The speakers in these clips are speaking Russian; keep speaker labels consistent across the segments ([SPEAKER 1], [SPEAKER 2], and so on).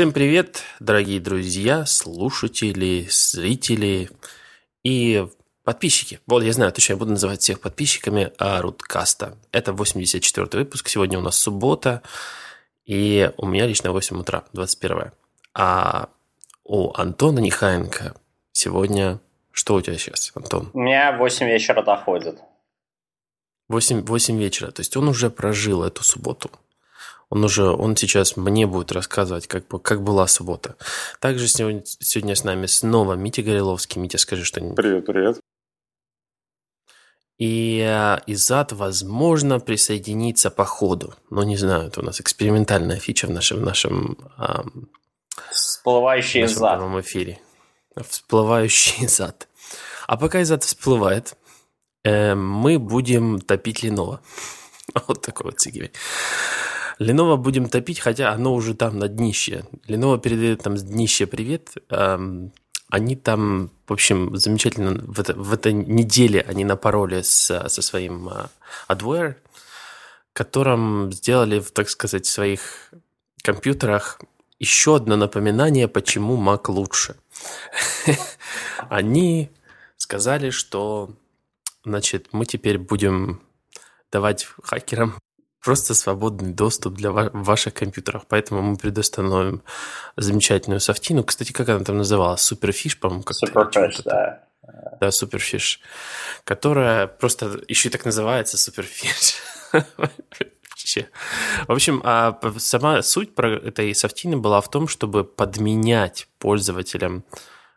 [SPEAKER 1] Всем привет, дорогие друзья, слушатели, зрители и подписчики. Вот, я знаю, точно я буду называть всех подписчиками Руткаста. Это 84-й выпуск, сегодня у нас суббота, и у меня лично 8 утра, 21 А у Антона Нехаенко сегодня... Что у тебя сейчас, Антон?
[SPEAKER 2] У меня 8 вечера доходит.
[SPEAKER 1] 8, 8 вечера, то есть он уже прожил эту субботу. Он уже, он сейчас мне будет рассказывать, как, как была суббота. Также сегодня, сегодня с нами снова Митя Гореловский. Митя, скажи что-нибудь.
[SPEAKER 3] Привет, привет.
[SPEAKER 1] И э, Изат, возможно, присоединиться по ходу. Но не знаю, это у нас экспериментальная фича в нашем, в нашем, эм,
[SPEAKER 2] Всплывающий
[SPEAKER 1] нашем
[SPEAKER 2] зад.
[SPEAKER 1] первом эфире. Всплывающий Изат. А пока Изат всплывает, э, мы будем топить Ленова. Вот такой вот сигель. Lenovo будем топить, хотя оно уже там на днище. Lenovo передает там с днище привет. Эм, они там, в общем, замечательно в, это, в этой неделе они напороли с, со своим uh, Adware, которым сделали, так сказать, в своих компьютерах еще одно напоминание, почему Mac лучше. Они сказали, что, значит, мы теперь будем давать хакерам просто свободный доступ для ва- ваших компьютеров. Поэтому мы предоставим замечательную софтину. Кстати, как она там называлась? Superfish, по-моему, как
[SPEAKER 2] Superfish, да.
[SPEAKER 1] Да, Superfish. Которая просто еще и так называется Superfish. В общем, а сама суть про этой софтины была в том, чтобы подменять пользователям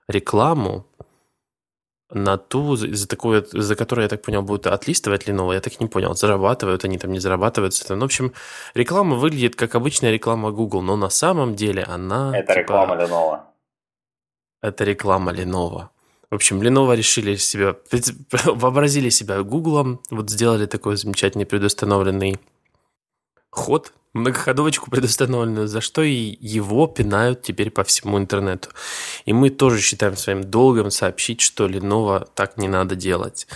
[SPEAKER 1] рекламу на ту, за, такую, за которую, я так понял, будут отлистывать Lenovo, я так не понял, зарабатывают они там, не зарабатывают. Ну, в общем, реклама выглядит как обычная реклама Google, но на самом деле она...
[SPEAKER 2] Это
[SPEAKER 1] типа,
[SPEAKER 2] реклама Lenovo.
[SPEAKER 1] Это реклама Lenovo. В общем, Lenovo решили себя, вообразили себя Google, вот сделали такой замечательный предустановленный ход, многоходовочку предустановленную, за что и его пинают теперь по всему интернету. И мы тоже считаем своим долгом сообщить, что Lenovo так не надо делать.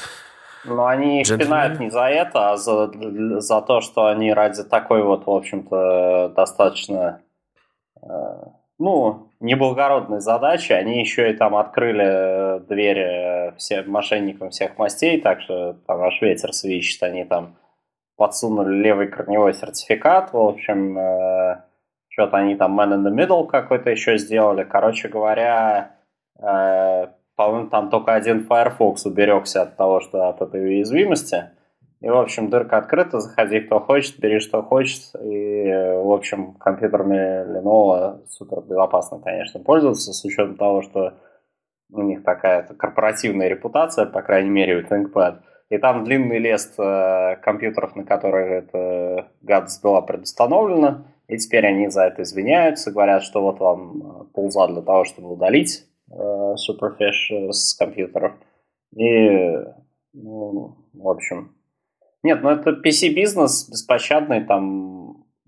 [SPEAKER 2] Но они их пинают не за это, а за, за то, что они ради такой вот, в общем-то, достаточно, э, ну, неблагородной задачи, они еще и там открыли двери всем мошенникам всех мастей, так что там аж ветер свищет, они там подсунули левый корневой сертификат, в общем, э, что-то они там man in the middle какой-то еще сделали. Короче говоря, э, по-моему, там только один Firefox уберегся от того, что от этой уязвимости. И, в общем, дырка открыта, заходи кто хочет, бери что хочет. И, в общем, компьютерами Lenovo супер безопасно, конечно, пользоваться, с учетом того, что у них такая корпоративная репутация, по крайней мере, у ThinkPad. И там длинный лист э, компьютеров, на которых эта гадость была предустановлена. И теперь они за это извиняются, говорят, что вот вам полза для того, чтобы удалить э, Superfish с компьютеров. И, ну, в общем... Нет, ну это PC-бизнес беспощадный, там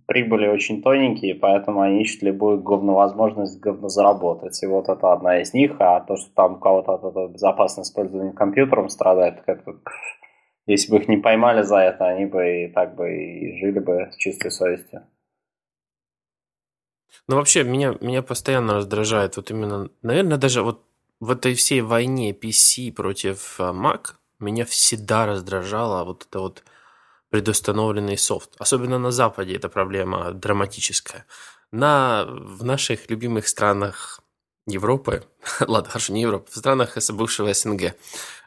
[SPEAKER 2] прибыли очень тоненькие, поэтому они ищут любую говновозможность говно заработать. И вот это одна из них, а то, что там у кого-то от этого безопасность использования компьютером страдает, как если бы их не поймали за это, они бы и так бы и жили бы с чистой совестью.
[SPEAKER 1] Ну, вообще, меня, меня постоянно раздражает вот именно, наверное, даже вот в этой всей войне PC против Mac меня всегда раздражало вот это вот предустановленный софт. Особенно на Западе эта проблема драматическая. На, в наших любимых странах Европы, ладно, хорошо, не Европы, в странах бывшего СНГ,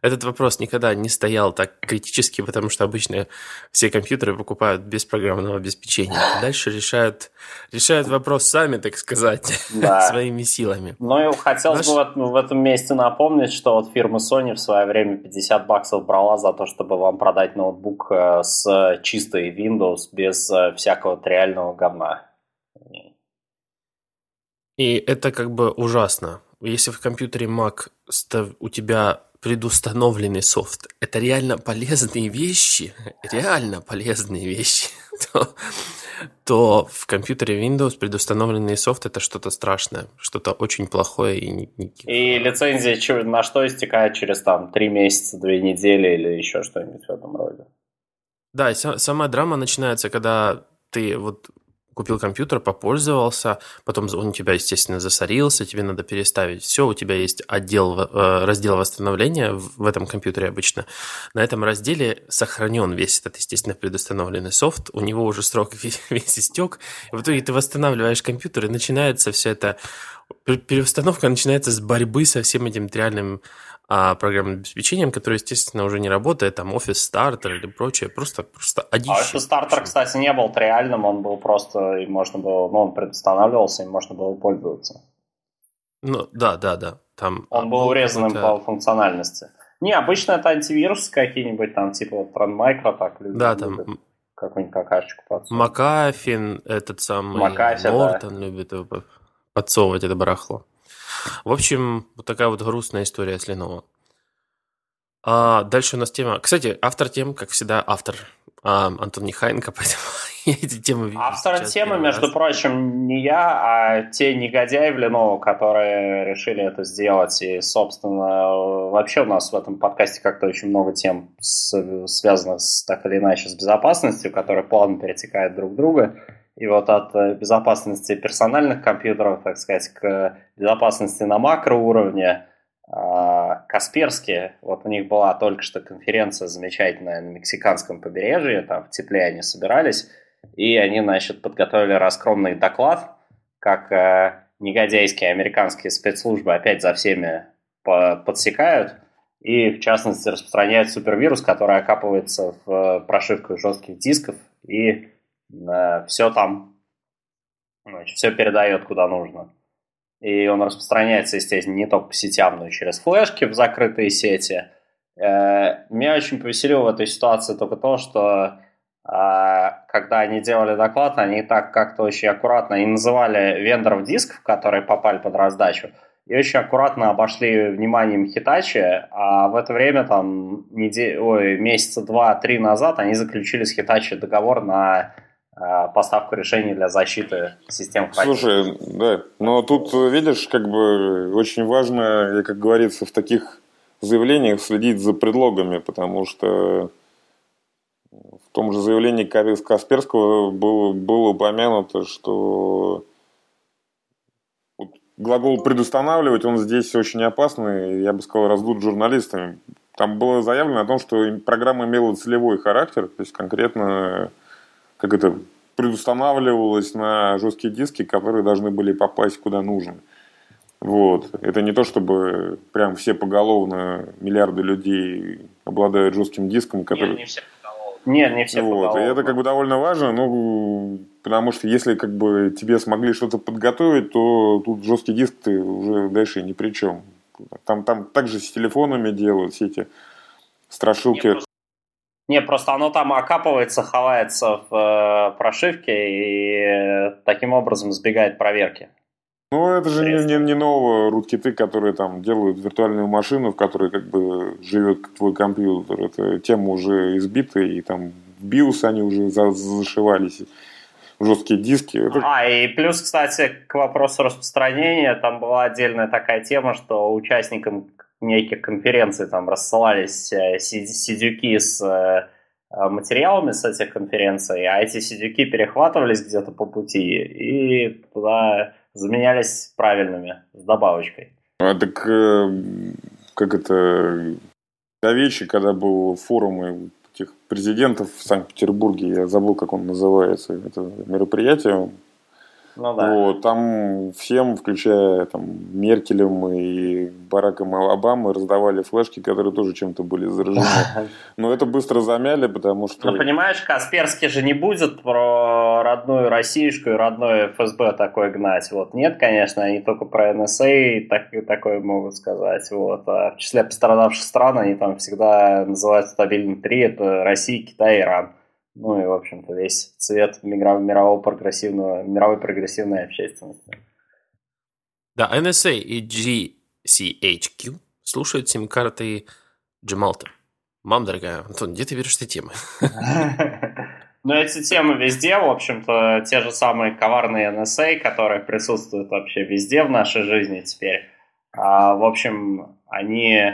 [SPEAKER 1] этот вопрос никогда не стоял так критически, потому что обычно все компьютеры покупают без программного обеспечения. Дальше решают, решают вопрос сами, так сказать, да. своими силами.
[SPEAKER 2] Ну и хотелось Наш... бы в, в этом месте напомнить, что вот фирма Sony в свое время 50 баксов брала за то, чтобы вам продать ноутбук э, с чистой Windows без э, всякого реального говна.
[SPEAKER 1] И это как бы ужасно. Если в компьютере Mac у тебя предустановленный софт, это реально полезные вещи, реально полезные вещи, то, то в компьютере Windows предустановленный софт это что-то страшное, что-то очень плохое. И,
[SPEAKER 2] и лицензия на что истекает через там три месяца, две недели или еще что-нибудь в этом роде.
[SPEAKER 1] Да, и сама драма начинается, когда ты вот купил компьютер, попользовался, потом он у тебя, естественно, засорился, тебе надо переставить. Все, у тебя есть отдел, э, раздел восстановления в этом компьютере обычно. На этом разделе сохранен весь этот, естественно, предустановленный софт, у него уже срок весь, истек, в итоге ты восстанавливаешь компьютер, и начинается все это, переустановка начинается с борьбы со всем этим реальным а программным обеспечением, которое, естественно, уже не работает, там Office Starter или прочее, просто, просто одище.
[SPEAKER 2] А Office Starter, кстати, не был реальным, он был просто, и можно было, ну, он предустанавливался, и можно было пользоваться.
[SPEAKER 1] Ну, да, да, да. Там
[SPEAKER 2] он был урезанным по функциональности. Не, обычно это антивирусы какие-нибудь, там, типа вот Trend Micro, так,
[SPEAKER 1] люди Да, там...
[SPEAKER 2] Какую-нибудь какашечку
[SPEAKER 1] подсовывать. Макафин, этот самый,
[SPEAKER 2] Макафи,
[SPEAKER 1] Нортон да. любит подсовывать это барахло. В общем, вот такая вот грустная история с Lenovo. А дальше у нас тема... Кстати, автор тем, как всегда, автор а, Антон Нехайенко, поэтому я эти темы
[SPEAKER 2] вижу Автор темы, между раз. прочим, не я, а те негодяи в Lenovo, которые решили это сделать. И, собственно, вообще у нас в этом подкасте как-то очень много тем, с, связанных с, так или иначе с безопасностью, которые плавно перетекают друг в друга. И вот от э, безопасности персональных компьютеров, так сказать, к безопасности на макроуровне, а, Касперские, вот у них была только что конференция замечательная на мексиканском побережье, там в тепле они собирались, и они, значит, подготовили раскромный доклад, как э, негодяйские американские спецслужбы опять за всеми подсекают, и, в частности, распространяют супервирус, который окапывается в э, прошивках жестких дисков и все там, значит, все передает куда нужно. И он распространяется, естественно, не только по сетям, но и через флешки в закрытые сети. Э, меня очень повеселило в этой ситуации только то, что а, когда они делали доклад, они так как-то очень аккуратно и называли вендоров дисков, которые попали под раздачу, и очень аккуратно обошли вниманием Хитачи, а в это время, там, недель... Ой, месяца два-три назад они заключили с Хитачи договор на Э, поставку решений для защиты систем
[SPEAKER 3] Слушай, да, но тут, видишь, как бы очень важно, как говорится, в таких заявлениях следить за предлогами, потому что в том же заявлении Касперского было, было упомянуто, что глагол «предустанавливать», он здесь очень опасный, я бы сказал, раздут журналистами. Там было заявлено о том, что программа имела целевой характер, то есть конкретно как это предустанавливалось на жесткие диски, которые должны были попасть куда нужно. Вот. Это не то, чтобы прям все поголовно, миллиарды людей обладают жестким диском, который... Нет,
[SPEAKER 2] не все Нет, не все
[SPEAKER 3] вот. И это как бы довольно важно, ну, потому что если как бы тебе смогли что-то подготовить, то тут жесткий диск ты уже дальше ни при чем. Там, там также с телефонами делают все эти страшилки. Нет,
[SPEAKER 2] не, просто оно там окапывается, ховается в э, прошивке и таким образом избегает проверки.
[SPEAKER 3] Ну, это же не, не, не новые руткиты, которые там делают виртуальную машину, в которой как бы живет твой компьютер. Это тема уже избита, и там в BIOS они уже за, зашивались жесткие диски.
[SPEAKER 2] А, и плюс, кстати, к вопросу распространения, там была отдельная такая тема, что участникам неких конференций там рассылались э, сидюки с э, материалами с этих конференций, а эти сидюки перехватывались где-то по пути и туда заменялись правильными, с добавочкой.
[SPEAKER 3] А так э, как это до вечи, когда был форум этих президентов в Санкт-Петербурге, я забыл, как он называется, это мероприятие,
[SPEAKER 2] ну, да.
[SPEAKER 3] вот, там всем, включая там, Меркелем и Бараком Обамы, раздавали флешки, которые тоже чем-то были заражены. Но это быстро замяли, потому что...
[SPEAKER 2] Ну, понимаешь, Касперский же не будет про родную российскую и родное ФСБ такое гнать. Вот. Нет, конечно, они только про НСА так, такое могут сказать. Вот. А в числе пострадавших стран они там всегда называют стабильным три. Это Россия, Китай, Иран. Ну и, в общем-то, весь цвет мирового прогрессивного, мировой прогрессивной общественности.
[SPEAKER 1] Да, NSA и GCHQ слушают сим-карты Джемалта. Мам, дорогая, Антон, где ты берешь эти темы?
[SPEAKER 2] Ну, эти темы везде, в общем-то, те же самые коварные NSA, которые присутствуют вообще везде в нашей жизни теперь. А, в общем, они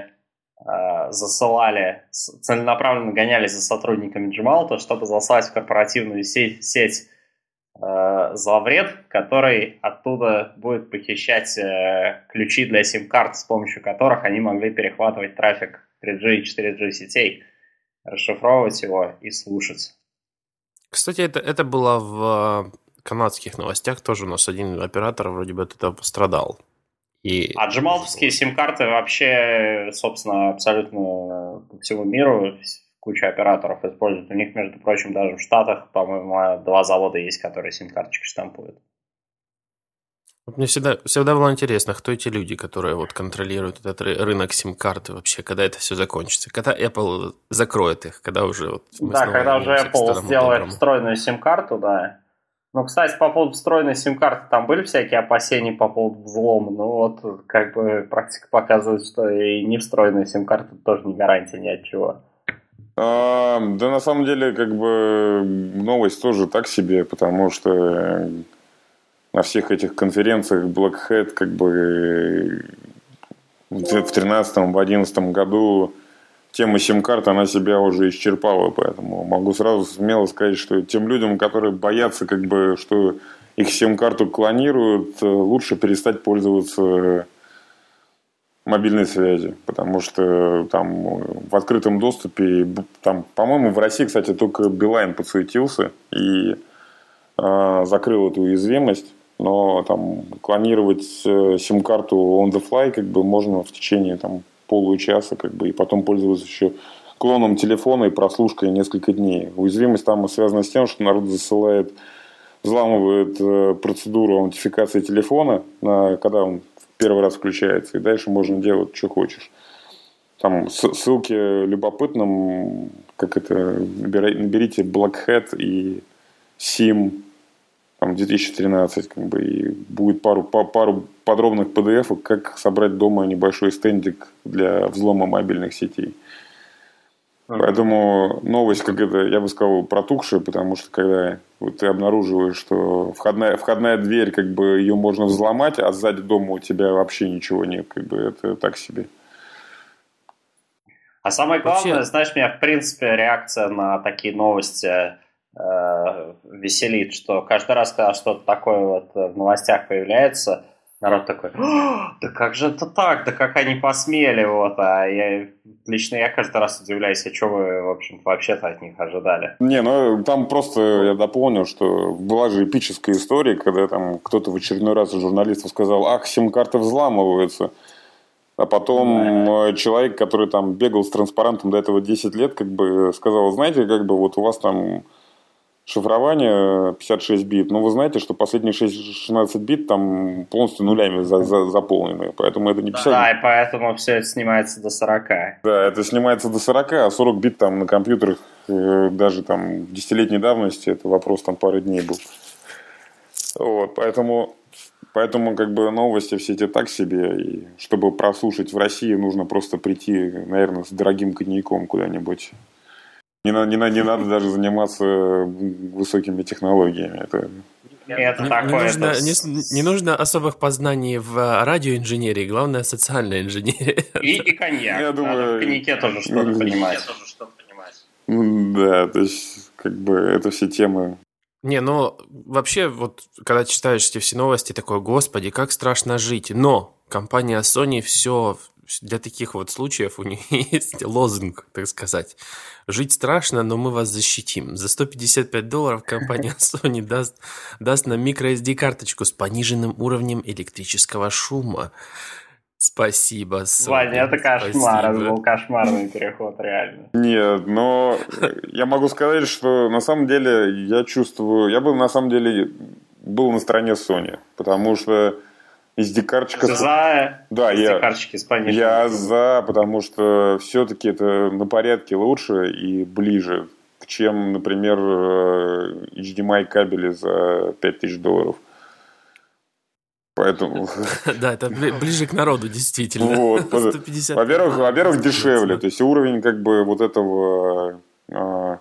[SPEAKER 2] засылали, целенаправленно гонялись за сотрудниками Gmail, чтобы заслать в корпоративную сеть, сеть э, э, зловред, который оттуда будет похищать э, ключи для сим-карт, с помощью которых они могли перехватывать трафик 3G и 4G сетей, расшифровывать его и слушать.
[SPEAKER 1] Кстати, это, это было в канадских новостях, тоже у нас один оператор вроде бы от этого пострадал.
[SPEAKER 2] И... А джемалтовские сим-карты вообще, собственно, абсолютно по всему миру куча операторов используют. У них, между прочим, даже в Штатах, по-моему, два завода есть, которые сим-карточки штампуют.
[SPEAKER 1] Мне всегда, всегда было интересно, кто эти люди, которые вот контролируют этот рынок сим-карты вообще, когда это все закончится, когда Apple закроет их, когда уже вот
[SPEAKER 2] Да, когда уже Apple сделает встроенную сим-карту, да. Ну, кстати, по поводу встроенной сим-карты, там были всякие опасения по поводу взлома, ну вот, как бы практика показывает, что и не встроенная сим-карта тоже не гарантия ни от чего.
[SPEAKER 3] А, да, на самом деле, как бы новость тоже так себе, потому что на всех этих конференциях Black Hat как бы в 2013-2011 году тема сим-карт, она себя уже исчерпала, поэтому могу сразу смело сказать, что тем людям, которые боятся, как бы, что их сим-карту клонируют, лучше перестать пользоваться мобильной связи, потому что там в открытом доступе, там, по-моему, в России, кстати, только Билайн подсуетился и э, закрыл эту уязвимость но там клонировать э, сим-карту on the fly как бы можно в течение там получаса как бы и потом пользоваться еще клоном телефона и прослушкой несколько дней. Уязвимость там связана с тем, что народ засылает, взламывает э, процедуру аутентификации телефона, на, когда он первый раз включается, и дальше можно делать, что хочешь. Там ссылки любопытным, как это, наберите Black Hat и SIM там, 2013, как бы, и будет пару, пару подробных PDF, как собрать дома небольшой стендик для взлома мобильных сетей. Поэтому новость, как это, я бы сказал, протухшая, потому что когда вот ты обнаруживаешь, что входная, входная дверь, как бы ее можно взломать, а сзади дома у тебя вообще ничего нет, как бы это так себе.
[SPEAKER 2] А самое главное, Вообще... знаешь, меня в принципе реакция на такие новости Э, веселит, что каждый раз, когда что-то такое вот в новостях появляется, народ такой, да как же это так, да как они посмели, вот, а я, лично я каждый раз удивляюсь, а что вы, в общем вообще-то от них ожидали?
[SPEAKER 3] Не, ну, там просто, я дополню, что была же эпическая история, когда там кто-то в очередной раз из журналистов сказал, ах, сим-карты взламываются, а потом да. человек, который там бегал с транспарантом до этого 10 лет, как бы сказал, знаете, как бы вот у вас там шифрование 56 бит, но вы знаете, что последние 16 бит там полностью нулями за, за, заполнены, поэтому это не 50...
[SPEAKER 2] Да, и поэтому все это снимается до 40.
[SPEAKER 3] Да, это снимается до 40, а 40 бит там на компьютерах э, даже там десятилетней давности, это вопрос там пары дней был. Вот, поэтому, поэтому как бы новости все эти так себе, и чтобы прослушать в России, нужно просто прийти, наверное, с дорогим коньяком куда-нибудь не, не, не надо даже заниматься высокими технологиями. Это
[SPEAKER 1] это не, такое, не, нужно, это... не, не нужно особых познаний в радиоинженерии, главное социальная инженерия.
[SPEAKER 2] И, и коньяк. Я думаю, в коньяке тоже что-то понимать.
[SPEAKER 3] Да, то есть, как бы, это все темы.
[SPEAKER 1] Не, ну, вообще, вот, когда читаешь эти все новости, такой, господи, как страшно жить. Но компания Sony все для таких вот случаев у них есть лозунг, так сказать. Жить страшно, но мы вас защитим. За 155 долларов компания Sony даст, даст нам microSD-карточку с пониженным уровнем электрического шума. Спасибо,
[SPEAKER 2] Sony. Ваня, это кошмар, это был кошмарный переход, реально.
[SPEAKER 3] Нет, но я могу сказать, что на самом деле я чувствую, я бы на самом деле был на стороне Sony, потому что SD-карточка...
[SPEAKER 2] За
[SPEAKER 3] да, я, с Я за, потому что все-таки это на порядке лучше и ближе, чем, например, э, HDMI кабели за 5000 долларов. Поэтому...
[SPEAKER 1] Да, это ближе к народу, действительно.
[SPEAKER 3] Вот. Во-первых, во-первых, дешевле. То есть уровень как бы вот этого а,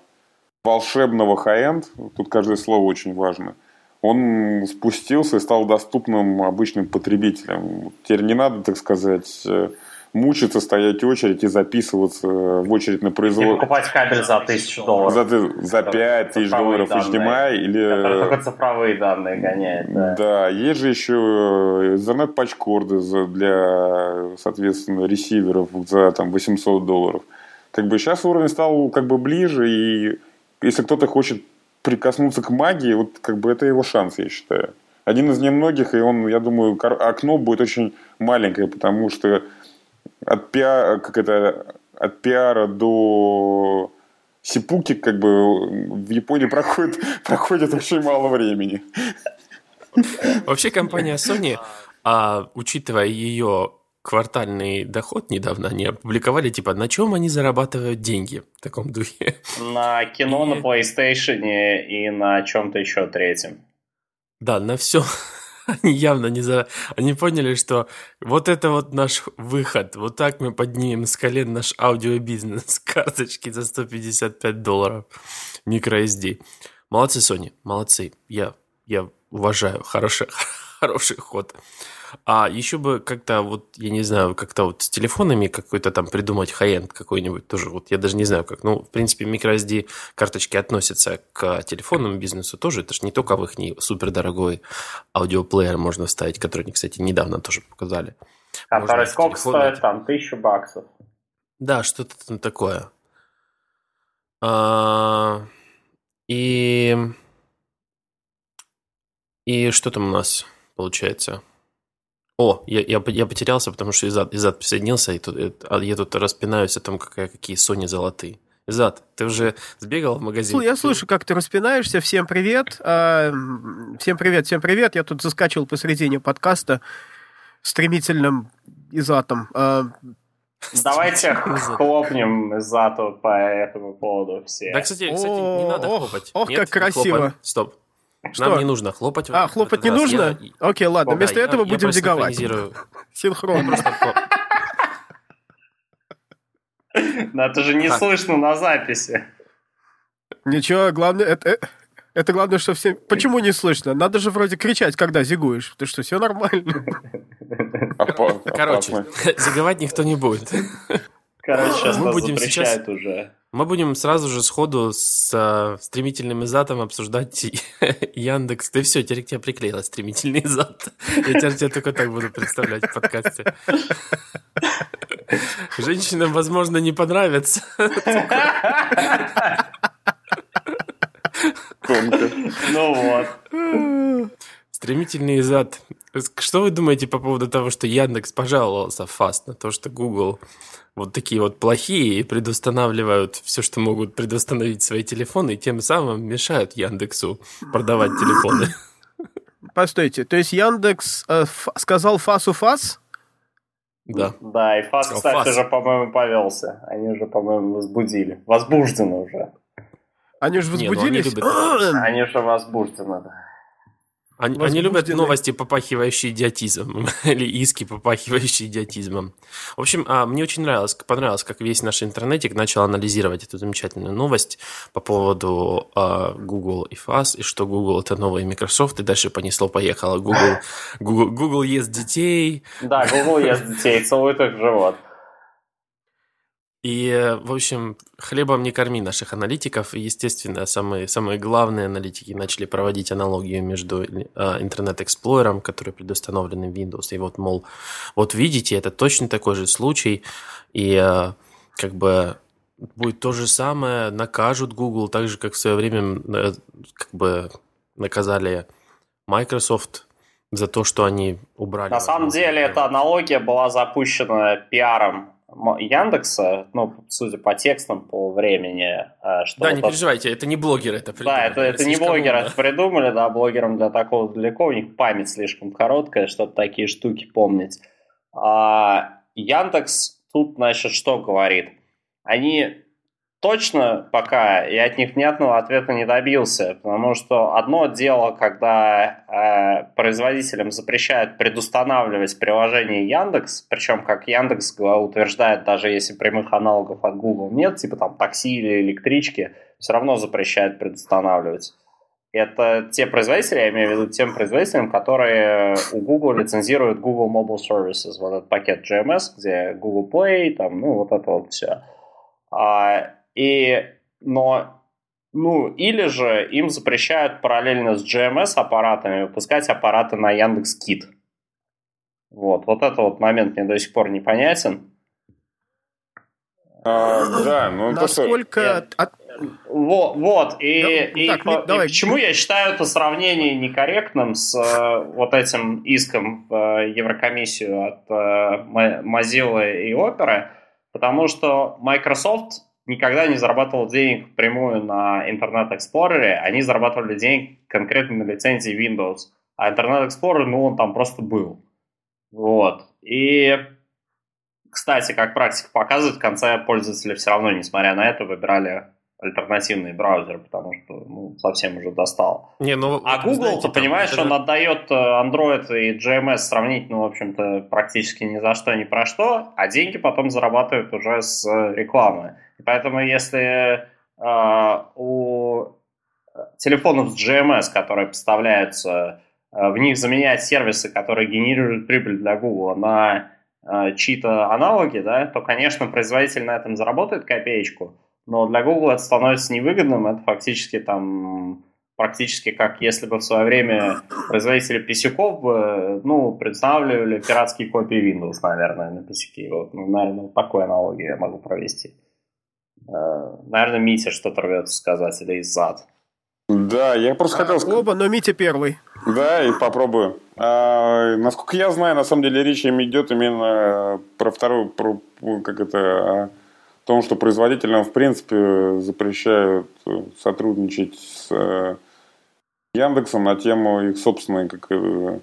[SPEAKER 3] волшебного хай-энд, тут каждое слово очень важно – он спустился и стал доступным обычным потребителям. Теперь не надо, так сказать, э, мучиться, стоять в очередь и записываться в очередь на производство. И
[SPEAKER 2] покупать кабель за тысячу долларов.
[SPEAKER 3] За, за 5 тысяч долларов HDMI или...
[SPEAKER 2] только цифровые данные гоняет, да.
[SPEAKER 3] Да, есть же еще Ethernet патчкорды для, соответственно, ресиверов за там 800 долларов. Как бы сейчас уровень стал как бы ближе, и если кто-то хочет прикоснуться к магии, вот как бы это его шанс, я считаю. Один из немногих, и он, я думаю, окно будет очень маленькое, потому что от пиара, как это, от пиара до сипуки, как бы в Японии проходит, проходит очень мало времени.
[SPEAKER 1] Вообще компания Sony, а, учитывая ее квартальный доход недавно они опубликовали, типа, на чем они зарабатывают деньги в таком духе.
[SPEAKER 2] На кино, и... на PlayStation и на чем-то еще третьем.
[SPEAKER 1] Да, на все. Они явно не за... Они поняли, что вот это вот наш выход. Вот так мы поднимем с колен наш аудиобизнес. Карточки за 155 долларов. MicroSD. Молодцы, Sony, молодцы. Я, я уважаю. Хороший, хороший ход. А еще бы как-то вот, я не знаю, как-то вот с телефонами какой-то там придумать хай-энд какой-нибудь тоже. Вот я даже не знаю как. Ну, в принципе, microSD карточки относятся к телефонному бизнесу тоже. Это же не только в их супердорогой аудиоплеер можно вставить, который они, кстати, недавно тоже показали.
[SPEAKER 2] Который сколько стоит там? Тысячу баксов.
[SPEAKER 1] Да, что-то там такое. А, и... И что там у нас получается? О, я, я, я потерялся, потому что Изад, Изад присоединился, и тут, а я тут распинаюсь о том, какая, какие Sony золотые. Изад, ты уже сбегал в магазин?
[SPEAKER 4] Я слышу, как ты распинаешься. Всем привет. А, всем привет, всем привет. Я тут заскачивал посредине подкаста стремительным Изатом. А,
[SPEAKER 2] Давайте хлопнем Изату по этому поводу все.
[SPEAKER 1] Да, кстати, кстати не надо хлопать.
[SPEAKER 4] Ох, как красиво.
[SPEAKER 1] Стоп. Что? Нам не нужно хлопать.
[SPEAKER 4] А, хлопать не нужно? Я... Окей, ладно, О, вместо да, этого я, будем диговать. Синхрон.
[SPEAKER 2] Но это же не слышно на записи.
[SPEAKER 4] Ничего, главное, это, э, это главное, что все... Почему не слышно? Надо же вроде кричать, когда зигуешь. Ты что, все нормально?
[SPEAKER 1] Короче, зиговать никто не будет.
[SPEAKER 2] Короче, сейчас мы будем сейчас уже.
[SPEAKER 1] Мы будем сразу же сходу с э, стремительным изатом обсуждать Яндекс. Да все, теперь к тебе приклеилось стремительный изат. Я теперь тебя только так буду представлять в подкасте. Женщинам, возможно, не понравится.
[SPEAKER 2] Ну вот.
[SPEAKER 1] Стремительный зад. Что вы думаете по поводу того, что Яндекс пожаловался фаст на то, что Google вот такие вот плохие и предустанавливают все, что могут предустановить свои телефоны, и тем самым мешают Яндексу продавать телефоны.
[SPEAKER 4] Постойте, то есть Яндекс э, сказал фасу фас?
[SPEAKER 1] Да.
[SPEAKER 2] Да, и фас, кстати, фас. уже, по-моему, повелся. Они уже, по-моему, возбудили. Возбуждены уже.
[SPEAKER 4] Они уже ну, возбудились?
[SPEAKER 2] они, они уже возбуждены, да.
[SPEAKER 1] Они, они любят новости, попахивающие идиотизмом, или иски, попахивающие идиотизмом. В общем, а, мне очень нравилось, понравилось, как весь наш интернетик начал анализировать эту замечательную новость по поводу а, Google и FAS, и что Google это новый Microsoft, и дальше понесло-поехало. Google, Google, Google ест детей.
[SPEAKER 2] Да, Google ест детей, целует их в живот.
[SPEAKER 1] И, в общем, хлебом не корми наших аналитиков. И, естественно, самые, самые главные аналитики начали проводить аналогию между Internet Explorer, который предустановлен в Windows, и вот, мол, вот видите, это точно такой же случай, и а, как бы будет то же самое, накажут Google, так же, как в свое время э, как бы наказали Microsoft за то, что они убрали.
[SPEAKER 2] На самом деле, эта аналогия была запущена пиаром Яндекса, ну, судя по текстам, по времени.
[SPEAKER 1] Э, что да, вот не от... переживайте, это не блогеры это
[SPEAKER 2] придумали. Да, это, это не блогеры это придумали, да, блогерам для такого далеко, у них память слишком короткая, чтобы такие штуки помнить. А Яндекс тут, значит, что говорит? Они точно пока я от них внятного ответа не добился, потому что одно дело, когда э, производителям запрещают предустанавливать приложение Яндекс, причем как Яндекс утверждает, даже если прямых аналогов от Google нет, типа там такси или электрички, все равно запрещают предустанавливать. Это те производители, я имею в виду тем производителям, которые у Google лицензируют Google Mobile Services, вот этот пакет GMS, где Google Play, там, ну, вот это вот все. А, и, но, ну, или же им запрещают параллельно с GMS аппаратами выпускать аппараты на Яндекс Кит. Вот, вот это вот момент мне до сих пор непонятен.
[SPEAKER 3] А, да, ну
[SPEAKER 4] Насколько...
[SPEAKER 2] То, что... Вот, вот. И, ну, и, так, по, давай. и почему я считаю это сравнение некорректным с э, вот этим иском в э, Еврокомиссию от э, Mozilla и Opera? Потому что Microsoft никогда не зарабатывал денег прямую на Internet Explorer, они зарабатывали денег конкретно на лицензии Windows. А Internet Explorer, ну, он там просто был. Вот. И, кстати, как практика показывает, в конце пользователи все равно, несмотря на это, выбирали альтернативный браузер, потому что ну, совсем уже достал.
[SPEAKER 1] Не, ну,
[SPEAKER 2] а Google, ты понимаешь, это... он отдает э, Android и GMS сравнительно, в общем-то, практически ни за что, ни про что, а деньги потом зарабатывают уже с рекламы. И поэтому если э, у телефонов с GMS, которые поставляются, э, в них заменять сервисы, которые генерируют прибыль для Google на э, чьи-то аналоги, да, то, конечно, производитель на этом заработает копеечку, но для Google это становится невыгодным, это фактически там практически как если бы в свое время производители писюков бы, ну, предоставляли пиратские копии Windows, наверное, на писюки. Вот, ну, наверное, такую аналогию я могу провести. Э, наверное, Митя что-то рвется сказать, или Иззад.
[SPEAKER 3] Да, я просто хотел
[SPEAKER 4] сказать... Оба, но Митя первый.
[SPEAKER 3] Да, и попробую. А, насколько я знаю, на самом деле речь идет именно про вторую, про, как это, том, что производителям, в принципе, запрещают э, сотрудничать с э, Яндексом на тему их собственной как, э,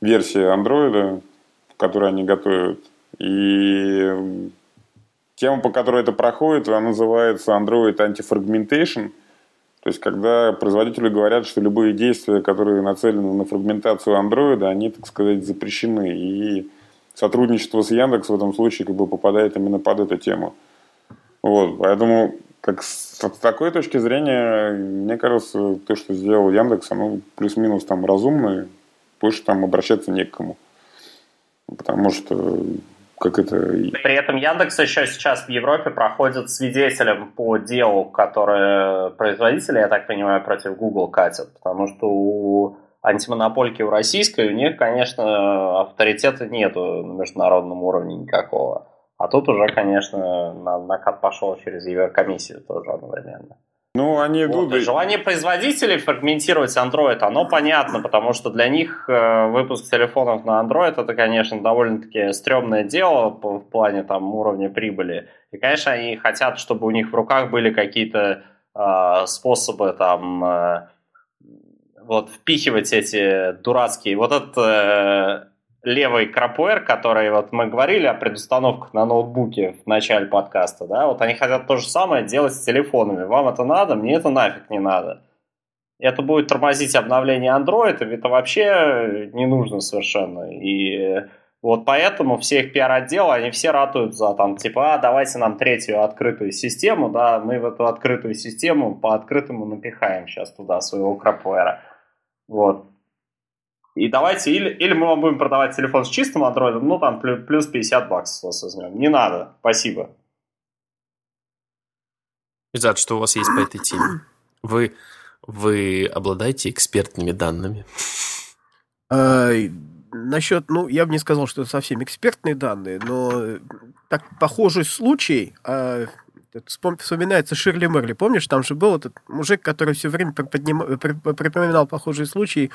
[SPEAKER 3] версии андроида, которую они готовят. И тема, по которой это проходит, она называется Android Anti-Fragmentation. То есть, когда производители говорят, что любые действия, которые нацелены на фрагментацию андроида, они, так сказать, запрещены. И сотрудничество с Яндекс в этом случае как бы попадает именно под эту тему. Вот, поэтому как с, с такой точки зрения, мне кажется, то, что сделал Яндекс, оно плюс-минус там разумное, больше там обращаться не к кому. Потому что как это...
[SPEAKER 2] При этом Яндекс еще сейчас в Европе проходит свидетелем по делу, которое производители, я так понимаю, против Google катят, потому что у антимонопольки у российской, у них, конечно, авторитета нету на международном уровне никакого. А тут уже, конечно, на, накат пошел через Еврокомиссию тоже одновременно.
[SPEAKER 3] Ну, они идут... Вот.
[SPEAKER 2] Желание производителей фрагментировать Android, оно понятно, потому что для них э, выпуск телефонов на Android это, конечно, довольно-таки стрёмное дело в плане там уровня прибыли. И, конечно, они хотят, чтобы у них в руках были какие-то э, способы там э, вот впихивать эти дурацкие... Вот этот э, левый крапуэр, который вот мы говорили о предустановках на ноутбуке в начале подкаста, да, вот они хотят то же самое делать с телефонами. Вам это надо, мне это нафиг не надо. Это будет тормозить обновление Android, это вообще не нужно совершенно. И вот поэтому все их пиар-отделы, они все ратуют за там, типа, а, давайте нам третью открытую систему, да, мы в эту открытую систему по открытому напихаем сейчас туда своего крапуэра. Вот. И давайте, или, или мы вам будем продавать телефон с чистым андроидом, ну там плюс 50 баксов вас возьмем. Не надо, спасибо.
[SPEAKER 1] Ребят, что у вас есть по этой теме? Вы, вы обладаете экспертными данными?
[SPEAKER 4] А, насчет, ну, я бы не сказал, что это совсем экспертные данные, но так похожий случай, а, вспоминается Ширли Мерли. Помнишь, там же был этот мужик, который все время приподним... припоминал похожие случаи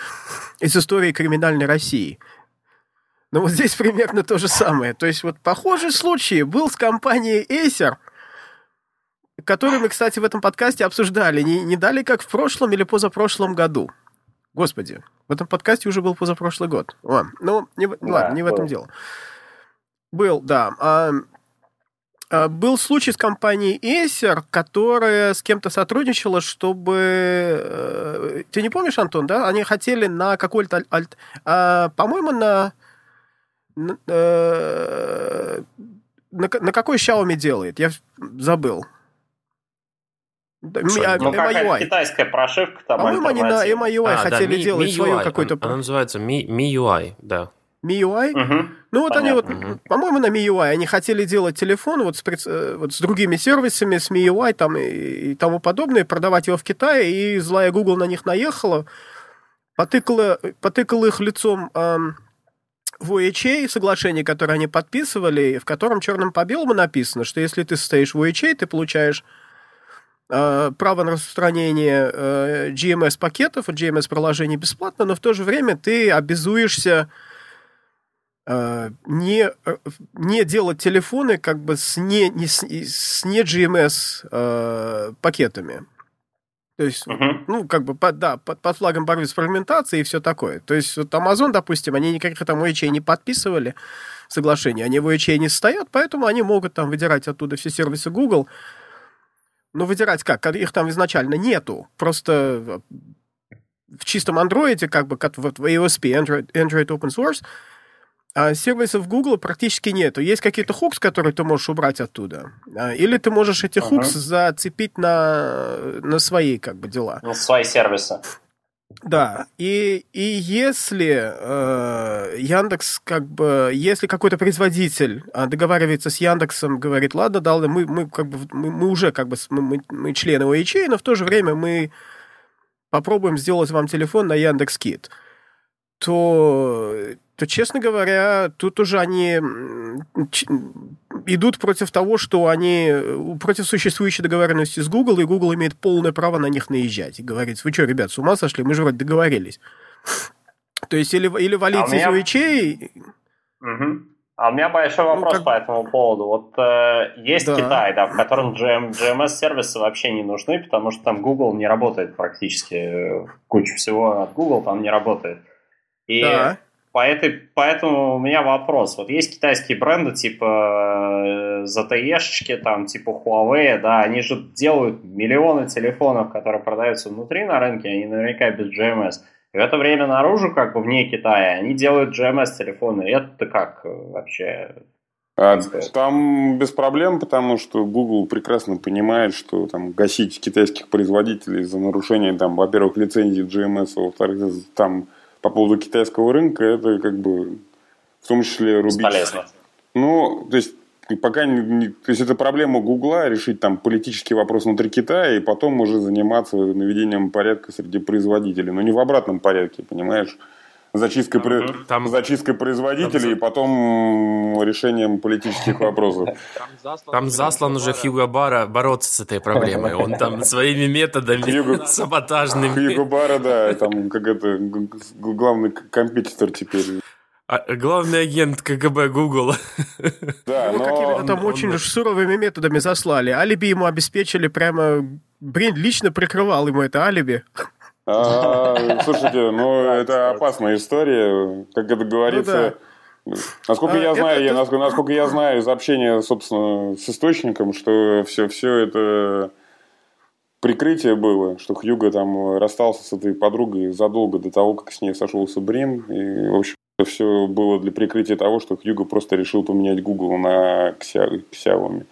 [SPEAKER 4] из истории криминальной России. Но вот здесь примерно то же самое. То есть вот похожий случай был с компанией Acer, которую мы, кстати, в этом подкасте обсуждали. Не, не дали как в прошлом или позапрошлом году. Господи, в этом подкасте уже был позапрошлый год. О, ну, не, да, ладно, не в этом дело. Был, да. А, был случай с компанией Acer, которая с кем-то сотрудничала, чтобы... Э, ты не помнишь, Антон, да? Они хотели на какой-то... Альт... А, по-моему, на... На, э, на... на какой Xiaomi делает? Я забыл.
[SPEAKER 2] Ми, а, ну, какая китайская прошивка там
[SPEAKER 4] По-моему, они на MIUI а, хотели да, делать Mi, свою какую-то...
[SPEAKER 1] Она называется Mi, MIUI, да.
[SPEAKER 4] MIUI? Угу. Ну вот Понятно. они вот, угу. по-моему, на MIUI они хотели делать телефон вот с, э, вот с другими сервисами, с MIUI там и, и тому подобное, продавать его в Китае, и злая Google на них наехала, потыкала, потыкала их лицом эм, в OHA соглашение, которое они подписывали, в котором черным по белому написано, что если ты состоишь в OHA, ты получаешь э, право на распространение э, GMS-пакетов, GMS-приложений бесплатно, но в то же время ты обязуешься не, э, не делать телефоны как бы с не, не, с не GMS э, пакетами. То есть, uh-huh. ну, как бы, под, да, под, под флагом борьбы с фрагментацией и все такое. То есть, вот Amazon, допустим, они никаких там OHA не подписывали соглашения, они в OHA не стоят, поэтому они могут там выдирать оттуда все сервисы Google. Ну, выдирать как? Их там изначально нету. Просто в чистом андроиде, как бы, как вот в AOSP, Android, Android Open Source, а сервисов Google практически нету. Есть какие-то хукс, которые ты можешь убрать оттуда. А, или ты можешь эти uh-huh. хукс зацепить на, на свои как бы дела.
[SPEAKER 2] На свои сервисы.
[SPEAKER 4] Да, и, и если э, Яндекс, как бы, если какой-то производитель э, договаривается с Яндексом, говорит, ладно, дал, мы, мы, как бы, мы, мы уже как бы, мы, мы члены OHA, но в то же время мы попробуем сделать вам телефон на Яндекс.Кит, то то, честно говоря, тут уже они идут против того, что они против существующей договоренности с Google, и Google имеет полное право на них наезжать. И говорит, вы что, ребят, с ума сошли? Мы же вроде договорились. То есть или, или валить а из меня...
[SPEAKER 2] Угу. А у меня большой ну, вопрос ну, как... по этому поводу. Вот э, есть да. Китай, да, в котором GM, GMS-сервисы вообще не нужны, потому что там Google не работает практически. Куча всего от Google там не работает. И да. По этой, поэтому у меня вопрос. Вот есть китайские бренды типа э, ZTE-шечки, там, типа Huawei, да, они же делают миллионы телефонов, которые продаются внутри на рынке, они наверняка без GMS. И в это время наружу, как бы вне Китая, они делают GMS-телефоны. Это как э, вообще
[SPEAKER 3] а, там без проблем, потому что Google прекрасно понимает, что там гасить китайских производителей за нарушение, там, во-первых, лицензии GMS, а во-вторых, там по поводу китайского рынка, это как бы в том числе рубить. Бесполезно. Ну, то есть пока не, не, то есть это проблема Гугла решить там политический вопрос внутри Китая и потом уже заниматься наведением порядка среди производителей, но не в обратном порядке, понимаешь? Зачисткой, uh-huh. там, зачисткой производителей там, и потом решением политических вопросов.
[SPEAKER 1] Там заслан, там заслан уже Хьюго Бара бороться с этой проблемой. Он там своими методами Хьюго, саботажными.
[SPEAKER 3] Хьюго Бара, да, там как это главный компетитор теперь.
[SPEAKER 1] А, главный агент КГБ Google.
[SPEAKER 4] Да, ну, но... Какими-то там он... очень уж суровыми методами заслали. Алиби ему обеспечили прямо... Брин лично прикрывал ему это алиби.
[SPEAKER 3] А, слушайте, ну это опасная история, как это говорится. Ну, да. Насколько а, я знаю, это, я, насколько, насколько я знаю из общения, собственно, с источником, что все, все это прикрытие было, что Хьюго там расстался с этой подругой задолго до того, как с ней сошелся Брин. И, в общем, все было для прикрытия того, что Хьюго просто решил поменять Google на Xiaomi.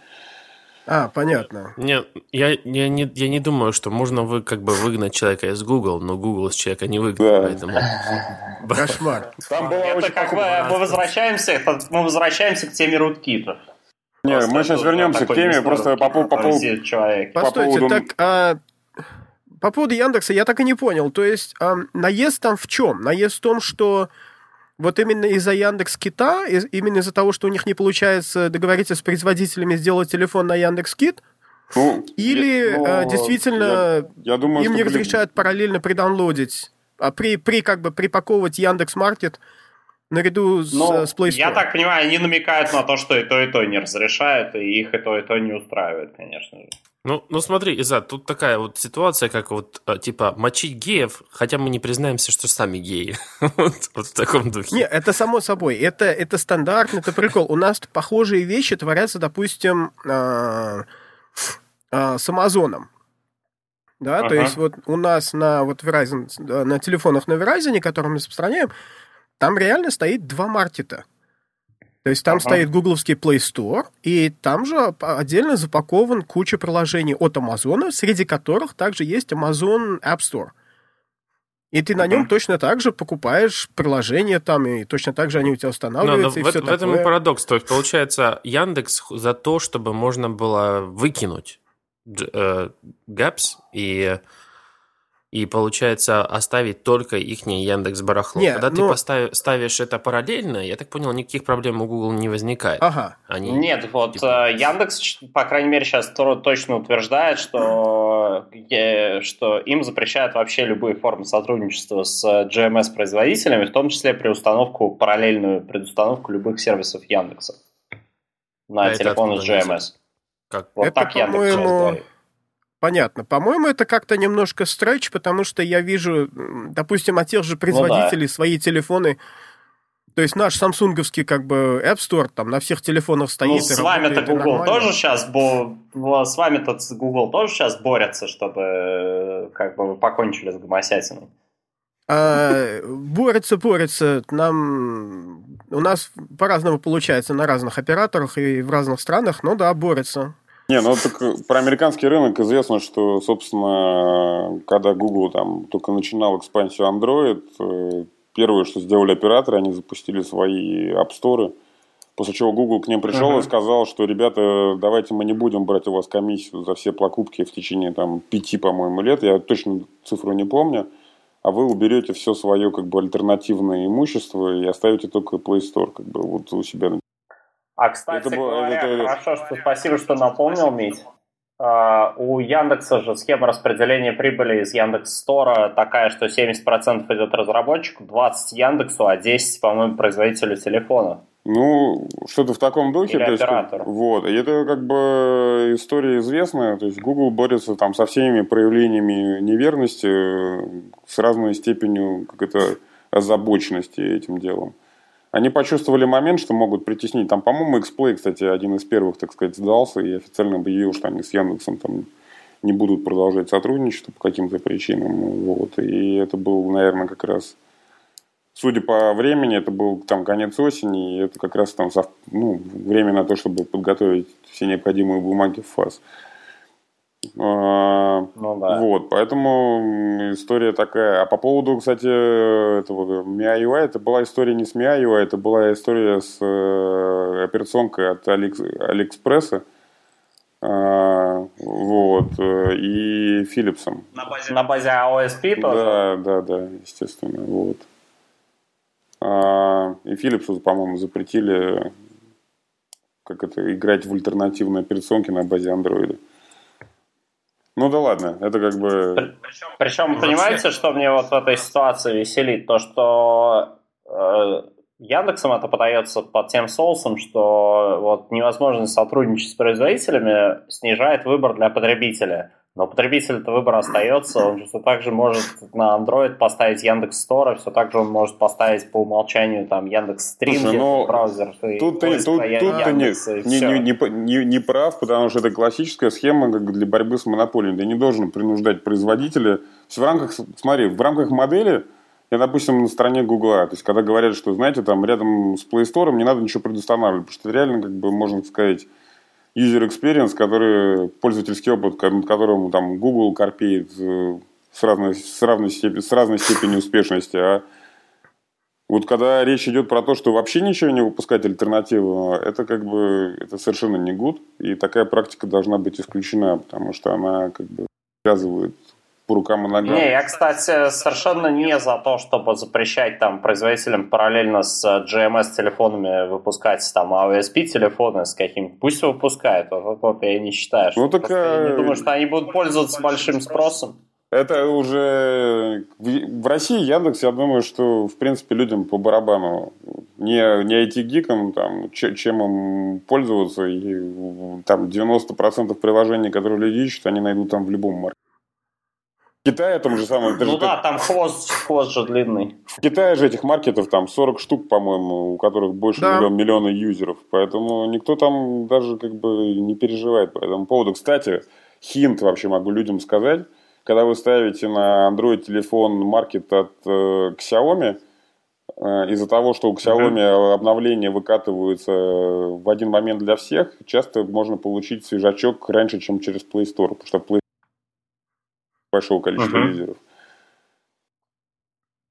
[SPEAKER 4] А, понятно.
[SPEAKER 1] Нет, я, я, не, я не думаю, что можно вы как бы выгнать человека из Google, но Google из человека не выгнать, да. поэтому...
[SPEAKER 4] Кошмар.
[SPEAKER 2] Там было это как бы мы возвращаемся, мы возвращаемся к теме руткита.
[SPEAKER 3] Не, мы сейчас вернемся к теме, просто по, по, по, по,
[SPEAKER 4] по поводу... так, а, по поводу Яндекса я так и не понял. То есть а, наезд там в чем? Наезд в том, что вот именно из-за Яндекс Кита, именно из-за того, что у них не получается договориться с производителями сделать телефон на Яндекс Кит, ну, или ну, э, действительно я, я думаю, им не разрешают были... параллельно придаунлодить, а при, при как бы припаковывать Яндекс Маркет наряду с, ну, с Play Store.
[SPEAKER 2] Я так понимаю, они намекают на то, что и то, и то не разрешают, и их и то, и то не устраивает, конечно же.
[SPEAKER 1] Ну, ну смотри, Иза, тут такая вот ситуация, как вот, э, типа, мочить геев, хотя мы не признаемся, что сами геи. вот, вот в таком духе.
[SPEAKER 4] Не, это само собой. Это, это стандартно, это прикол. У нас похожие вещи творятся, допустим, э, э, с Амазоном. Да, ага. то есть вот у нас на вот Verizon, на телефонах на Verizon, которые мы распространяем, там реально стоит два маркета. То есть там ага. стоит гугловский Play Store, и там же отдельно запакован куча приложений от Amazon, среди которых также есть Amazon App Store. И ты на нем точно так же покупаешь приложения там, и точно так же они у тебя устанавливаются. Но, но и в, все в
[SPEAKER 1] этом и парадокс. То есть, получается, Яндекс за то, чтобы можно было выкинуть э, Gaps и и получается оставить только их Яндекс барахло. Нет, Когда но... ты ну поставишь, ставишь это параллельно, я так понял, никаких проблем у Google не возникает.
[SPEAKER 2] Ага. Они, Нет, вот типа... Э, Яндекс, по крайней мере, сейчас точно утверждает, что, что им запрещают вообще любые формы сотрудничества с GMS-производителями, в том числе при установку, параллельную предустановку любых сервисов Яндекса на а телефоны с GMS.
[SPEAKER 4] Как? Вот это, так Яндекс. Понятно. По-моему, это как-то немножко стретч, потому что я вижу, допустим, от тех же производителей ну, да. свои телефоны. То есть наш самсунговский как бы App Store там на всех телефонах стоит. Ну,
[SPEAKER 2] с вами-то Google тоже сейчас, бо... с вами-то Google тоже сейчас борется, чтобы как бы вы покончили с гомосятиной.
[SPEAKER 4] А, борется, борется. Нам у нас по-разному получается на разных операторах и в разных странах, но да, борется.
[SPEAKER 3] Не, ну так э, про американский рынок известно, что, собственно, когда Google там только начинал экспансию Android, э, первое, что сделали операторы, они запустили свои App Store, после чего Google к ним пришел uh-huh. и сказал, что, ребята, давайте мы не будем брать у вас комиссию за все покупки в течение там пяти, по-моему, лет, я точно цифру не помню, а вы уберете все свое как бы альтернативное имущество и оставите только Play Store как бы вот у себя
[SPEAKER 2] а, кстати это, говоря, это... хорошо, что спасибо, что напомнил, Мить. Uh, у Яндекса же схема распределения прибыли из Яндекс Стора такая, что 70% идет разработчику, 20 Яндексу, а 10, по-моему, производителю телефона.
[SPEAKER 3] Ну, что-то в таком духе. Или то оператор. Есть, вот. И это как бы история известная. То есть Google борется там со всеми проявлениями неверности с разной степенью как это, озабоченности этим делом. Они почувствовали момент, что могут притеснить. Там, по-моему, Xplay, кстати, один из первых, так сказать, сдался и официально объявил, что они с Яндексом там не будут продолжать сотрудничество по каким-то причинам. Вот. И это был, наверное, как раз, судя по времени, это был там конец осени, и это как раз там ну, время на то, чтобы подготовить все необходимые бумаги в ФАС. А, ну, да. Вот, поэтому история такая. А по поводу, кстати, этого MIUI, это была история не с MIUI, это была история с э, операционкой от Алиэкспресса. А, вот, э, и Philipsом.
[SPEAKER 2] На базе, на базе AOSP тоже?
[SPEAKER 3] Да, да, да, естественно, вот. А, и Philipsу, по-моему, запретили как это, играть в альтернативные операционки на базе андроида. Ну да ладно, это как бы...
[SPEAKER 2] Причем, причем понимаете, что мне вот в этой ситуации веселит? То, что э, Яндексом это подается под тем соусом, что вот невозможность сотрудничать с производителями снижает выбор для потребителя. Но потребитель-то выбор остается, он же все так же может на Android поставить Яндекс Store, все так же он может поставить по умолчанию там Яндекс Стрим,
[SPEAKER 3] ну, браузер. Тут ты, тут, тут ты не, не, не, не, не прав, потому что это классическая схема как для борьбы с монополией. Ты не должен принуждать производителя. В рамках, смотри, в рамках модели я, допустим, на стороне Гугла. То есть, когда говорят, что, знаете, там рядом с Play Store не надо ничего предустанавливать, потому что реально, как бы, можно сказать, user experience, который, пользовательский опыт, которым там Google корпеет э, с разной, с, равной степени, с разной степенью успешности, а вот когда речь идет про то, что вообще ничего не выпускать альтернативу, это как бы это совершенно не гуд, и такая практика должна быть исключена, потому что она как бы связывает по рукам и ногам.
[SPEAKER 2] Не, я, кстати, совершенно не за то, чтобы запрещать там производителям параллельно с GMS-телефонами выпускать там AOSP-телефоны с каким Пусть выпускают, вот, вот я не считаю. Что ну, так, я не думаю, что они будут пользоваться большим спросом.
[SPEAKER 3] Это уже в России Яндекс, я думаю, что в принципе людям по барабану не, не IT-гикам, там, чем им пользоваться, и там 90% приложений, которые люди ищут, они найдут там в любом маркете. В Китае там же самое...
[SPEAKER 2] Ну да, там хвост, хвост же длинный.
[SPEAKER 3] В Китае же этих маркетов там 40 штук, по-моему, у которых больше да. миллион, миллиона юзеров. Поэтому никто там даже как бы не переживает по этому поводу. Кстати, хинт вообще могу людям сказать. Когда вы ставите на Android телефон маркет от э, Xiaomi, Э, из-за того, что у Xiaomi mm-hmm. обновления выкатываются в один момент для всех, часто можно получить свежачок раньше, чем через Play Store, потому что Play большого количества mm-hmm. юзеров.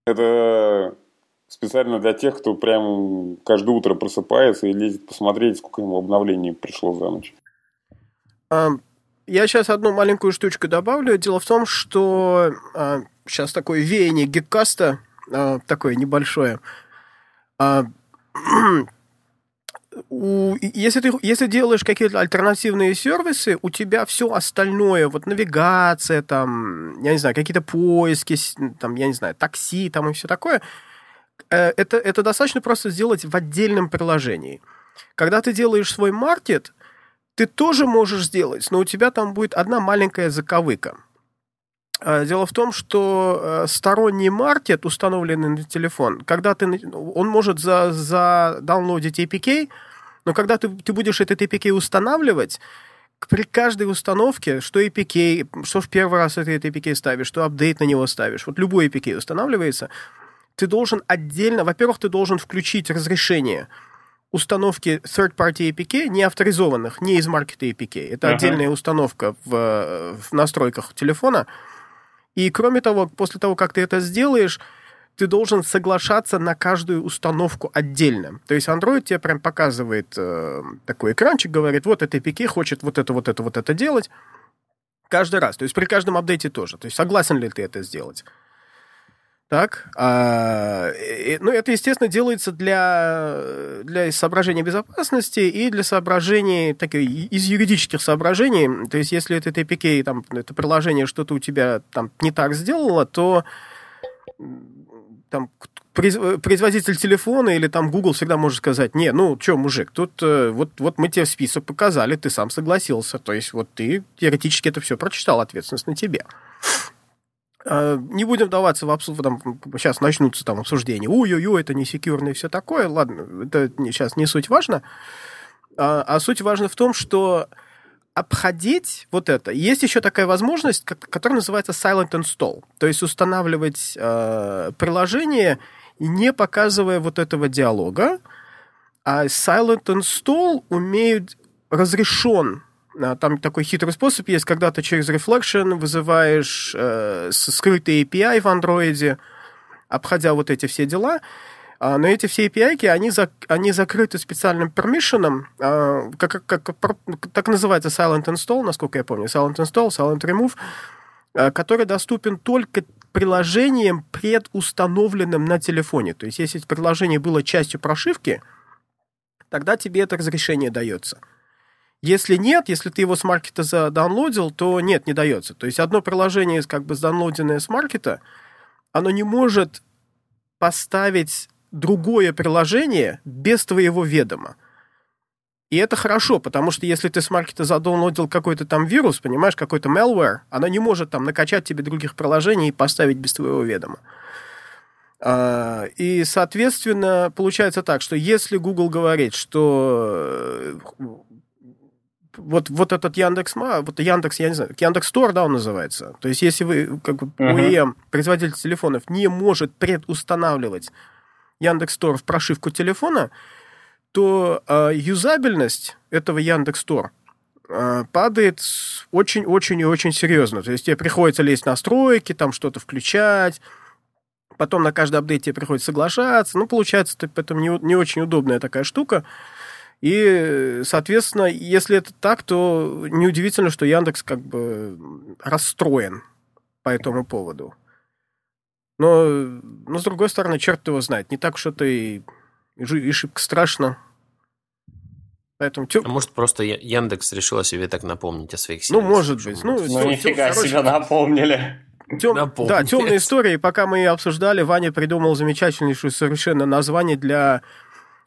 [SPEAKER 3] Это специально для тех, кто прям каждое утро просыпается и лезет посмотреть, сколько ему обновлений пришло за ночь.
[SPEAKER 4] Я сейчас одну маленькую штучку добавлю. Дело в том, что сейчас такое веяние гиккаста – а, такое небольшое. У, если ты если делаешь какие-то альтернативные сервисы, у тебя все остальное, вот навигация, там, я не знаю, какие-то поиски, там, я не знаю, такси, там и все такое, э, это, это достаточно просто сделать в отдельном приложении. Когда ты делаешь свой маркет, ты тоже можешь сделать, но у тебя там будет одна маленькая заковыка – а, дело в том, что э, сторонний маркет, установленный на телефон, когда ты, он может за, за даунлодить APK, но когда ты, ты будешь этот APK устанавливать, при каждой установке, что APK, что в первый раз этот APK ставишь, что апдейт на него ставишь, вот любой APK устанавливается, ты должен отдельно, во-первых, ты должен включить разрешение установки third-party APK, не авторизованных, не из маркета APK. Это uh-huh. отдельная установка в, в настройках телефона, и кроме того, после того, как ты это сделаешь, ты должен соглашаться на каждую установку отдельно. То есть Android тебе прям показывает э, такой экранчик, говорит, вот это APK хочет вот это, вот это, вот это делать каждый раз. То есть при каждом апдейте тоже. То есть согласен ли ты это сделать. Так, а, и, ну, это, естественно, делается для, для соображения безопасности и для соображений, так, из юридических соображений. То есть, если это APK, там, это приложение что-то у тебя там не так сделало, то там производитель телефона или там Google всегда может сказать, не, ну, что, мужик, тут э, вот, вот мы тебе список показали, ты сам согласился. То есть, вот ты теоретически это все прочитал, ответственность на тебе. А, не будем даваться в там, сейчас начнутся там обсуждения, ой-ой-ой, это не секьюрно и все такое, ладно, это сейчас не суть важно, а, а суть важна в том, что обходить вот это. Есть еще такая возможность, которая называется Silent Install, то есть устанавливать э, приложение, не показывая вот этого диалога, а Silent Install умеют разрешен а, там такой хитрый способ есть, когда ты через Reflection вызываешь э, скрытый API в андроиде, обходя вот эти все дела. А, но эти все API, они, за, они закрыты специальным permission, а, как, как, как, так называется Silent Install, насколько я помню, Silent Install, Silent Remove, а, который доступен только приложением, предустановленным на телефоне. То есть, если приложение было частью прошивки, тогда тебе это разрешение дается. Если нет, если ты его с маркета задаунлодил, то нет, не дается. То есть одно приложение, как бы задаунлоденное с маркета, оно не может поставить другое приложение без твоего ведома. И это хорошо, потому что если ты с маркета задаунлодил какой-то там вирус, понимаешь, какой-то malware, оно не может там накачать тебе других приложений и поставить без твоего ведома. А, и, соответственно, получается так, что если Google говорит, что вот, вот этот Яндекс, вот Яндекс, я не знаю, Яндекс Стор, да, он называется. То есть, если вы, как бы, uh-huh. производитель телефонов, не может предустанавливать Яндекс Стор в прошивку телефона, то э, юзабельность этого Яндекс Стор э, падает очень-очень и очень серьезно. То есть тебе приходится лезть в настройки, там что-то включать, потом на каждый апдейт тебе приходится соглашаться. Ну, получается, это не, не очень удобная такая штука. И, соответственно, если это так, то неудивительно, что Яндекс как бы расстроен по этому поводу. Но, но с другой стороны, черт его знает, не так уж это и, и шибко страшно.
[SPEAKER 1] Поэтому тем... А может, просто Яндекс решил о себе так напомнить о своих
[SPEAKER 4] силах? Ну, может быть. Ну,
[SPEAKER 2] ну нифига короче, себе напомнили.
[SPEAKER 4] Тем... Да, темные истории. Пока мы обсуждали, Ваня придумал замечательнейшее совершенно название для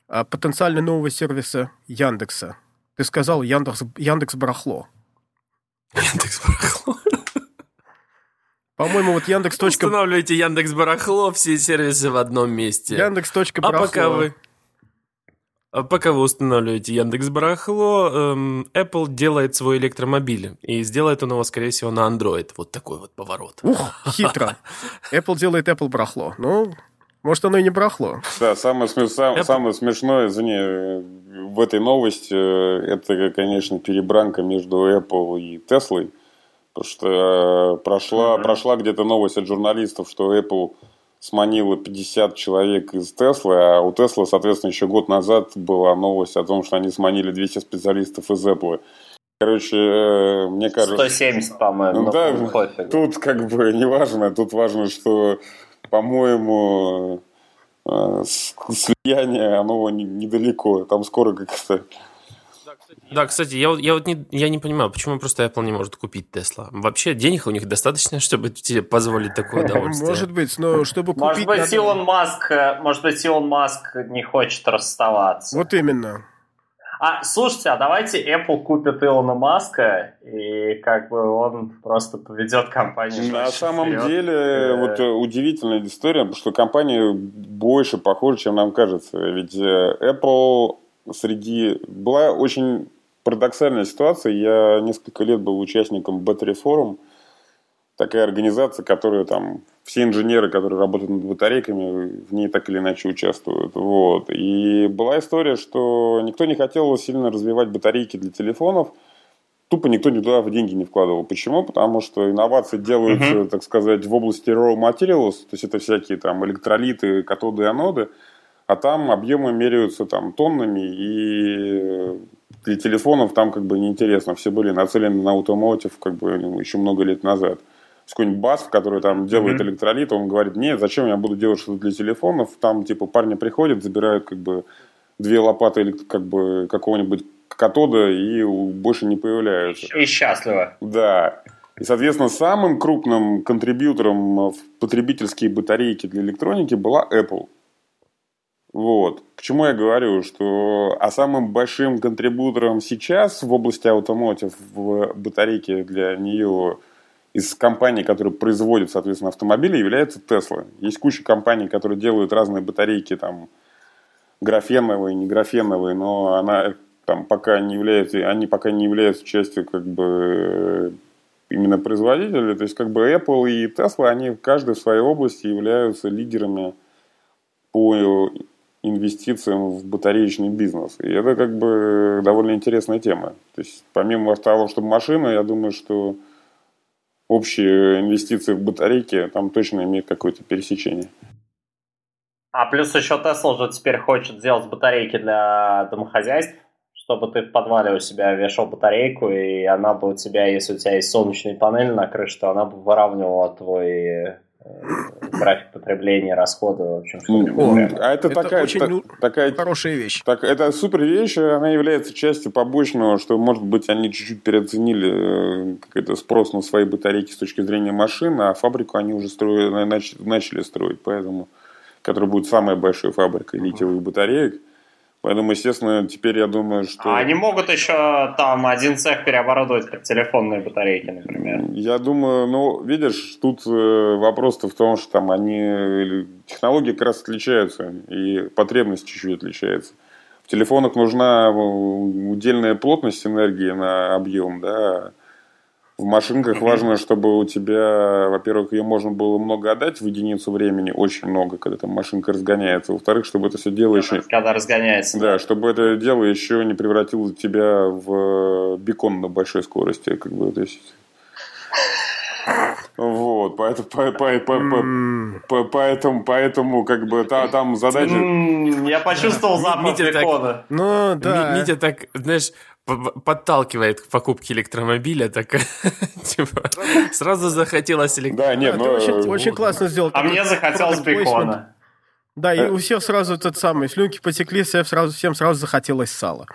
[SPEAKER 4] а, потенциально нового сервиса Яндекса. Ты сказал Яндекс, Яндекс Барахло.
[SPEAKER 1] Яндекс Барахло.
[SPEAKER 4] По-моему, вот Яндекс.
[SPEAKER 1] Устанавливайте Яндекс Барахло, все сервисы в одном месте.
[SPEAKER 4] Яндекс.
[SPEAKER 1] А пока вы а пока вы устанавливаете Яндекс Барахло, эм, Apple делает свой электромобиль. И сделает он его, скорее всего, на Android. Вот такой вот поворот.
[SPEAKER 4] Ух, хитро. Apple делает Apple Барахло. Ну, Может, оно и не брахло.
[SPEAKER 3] Да, самое, сам, самое смешное, извини, в этой новости, э, это, конечно, перебранка между Apple и Tesla. Потому что э, прошла, mm-hmm. прошла где-то новость от журналистов, что Apple сманила 50 человек из Теслы, а у Теслы, соответственно, еще год назад была новость о том, что они сманили 200 специалистов из Apple. Короче, э, мне кажется...
[SPEAKER 2] 170, по-моему.
[SPEAKER 3] Ну, да, тут как бы не важно. Тут важно, что, по-моему, э, слияние, оно недалеко. Там скоро как-то...
[SPEAKER 1] Да, кстати, я, я вот не, я не понимаю, почему просто Apple не может купить Tesla. Вообще денег у них достаточно, чтобы тебе позволить такое удовольствие.
[SPEAKER 4] Может быть, но чтобы купить...
[SPEAKER 2] Может быть, надо... Илон Маск, э, может быть, Илон Маск не хочет расставаться.
[SPEAKER 4] Вот именно.
[SPEAKER 2] А, слушайте, а давайте Apple купит Илона Маска, и как бы он просто поведет компанию.
[SPEAKER 3] На самом вперед. деле, и... вот э, удивительная история, потому что компания больше похожа, чем нам кажется. Ведь э, Apple среди... Была очень парадоксальная ситуация. Я несколько лет был участником Battery Forum, такая организация, которая там все инженеры, которые работают над батарейками, в ней так или иначе участвуют. Вот. И была история, что никто не хотел сильно развивать батарейки для телефонов, тупо никто туда в деньги не вкладывал. Почему? Потому что инновации делаются, uh-huh. так сказать, в области raw materials, то есть это всякие там электролиты, катоды и аноды, а там объемы меряются там тоннами, и для телефонов там как бы неинтересно. Все были нацелены на автомотив как бы ну, еще много лет назад какой-нибудь бас, который там делает mm-hmm. электролит, он говорит, нет, зачем я буду делать что-то для телефонов, там типа парни приходят, забирают как бы две лопаты как бы какого-нибудь катода и больше не появляются.
[SPEAKER 2] И счастливо.
[SPEAKER 3] Да. И, соответственно, самым крупным контрибьютором в потребительские батарейки для электроники была Apple. Вот. К чему я говорю, что а самым большим контрибьютором сейчас в области автомотив в батарейке для нее – из компаний, которые производят, соответственно, автомобили, является Tesla. Есть куча компаний, которые делают разные батарейки, там, графеновые, не графеновые, но она там пока не является, они пока не являются частью, как бы, именно производителя. То есть, как бы, Apple и Tesla, они в своей области являются лидерами по инвестициям в батареечный бизнес. И это, как бы, довольно интересная тема. То есть, помимо того, чтобы машина, я думаю, что общие инвестиции в батарейки там точно имеют какое-то пересечение.
[SPEAKER 2] А плюс еще Tesla уже теперь хочет сделать батарейки для домохозяйств, чтобы ты в подвале у себя вешал батарейку, и она бы у тебя, если у тебя есть солнечные панели на крыше, то она бы выравнивала твой график потребления, расхода, в общем,
[SPEAKER 3] что А это, это такая,
[SPEAKER 4] очень
[SPEAKER 3] та,
[SPEAKER 4] ну,
[SPEAKER 3] такая
[SPEAKER 4] хорошая вещь.
[SPEAKER 3] Так, это супер вещь, она является частью побочного, что, может быть, они чуть-чуть переоценили э, какой-то спрос на свои батарейки с точки зрения машин, а фабрику они уже строили, начали строить, поэтому, которая будет самая большая фабрика литиевых батареек. Поэтому, естественно, теперь я думаю, что...
[SPEAKER 2] А они могут еще там один цех переоборудовать под телефонные батарейки, например.
[SPEAKER 3] Я думаю, ну, видишь, тут э, вопрос-то в том, что там они... Технологии как раз отличаются, и потребность чуть-чуть отличается. В телефонах нужна удельная плотность энергии на объем, да, в машинках важно, чтобы у тебя, во-первых, ее можно было много отдать в единицу времени, очень много, когда там машинка разгоняется. Во-вторых, чтобы это все дело еще...
[SPEAKER 2] Когда разгоняется.
[SPEAKER 3] Да, чтобы это дело еще не превратило тебя в бекон на большой скорости. Как бы, то есть... Вот, поэтому, по, по, по, по, поэтому, поэтому, как бы, та, там задача...
[SPEAKER 2] Я почувствовал запах бекона.
[SPEAKER 1] Ну, да. Митя так, знаешь, подталкивает к покупке электромобиля, так типа сразу захотелось
[SPEAKER 3] электромобиля. Да, нет,
[SPEAKER 4] ну... Очень, очень классно сделал.
[SPEAKER 2] А мне захотелось бекона.
[SPEAKER 4] Да, и у всех сразу тот самый, слюнки потекли, всем сразу, всем сразу захотелось сала.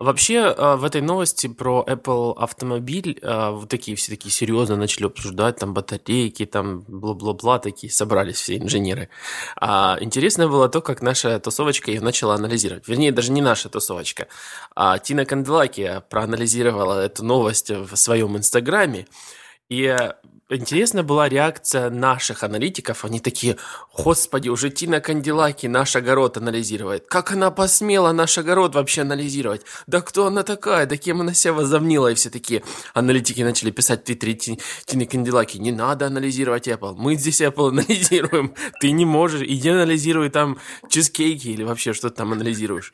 [SPEAKER 1] Вообще, а, в этой новости про Apple автомобиль а, вот такие все такие серьезно начали обсуждать, там батарейки, там бла-бла-бла, такие собрались все инженеры. А интересно было то, как наша тусовочка ее начала анализировать. Вернее, даже не наша тусовочка. А Тина Канделаки проанализировала эту новость в своем инстаграме. И интересна была реакция наших аналитиков. Они такие, господи, уже Тина Кандилаки наш огород анализирует. Как она посмела наш огород вообще анализировать? Да кто она такая? Да кем она себя возомнила? И все такие аналитики начали писать в Твиттере Тины Кандилаки. Не надо анализировать Apple. Мы здесь Apple анализируем. Ты не можешь. Иди анализируй там чизкейки или вообще что ты там анализируешь.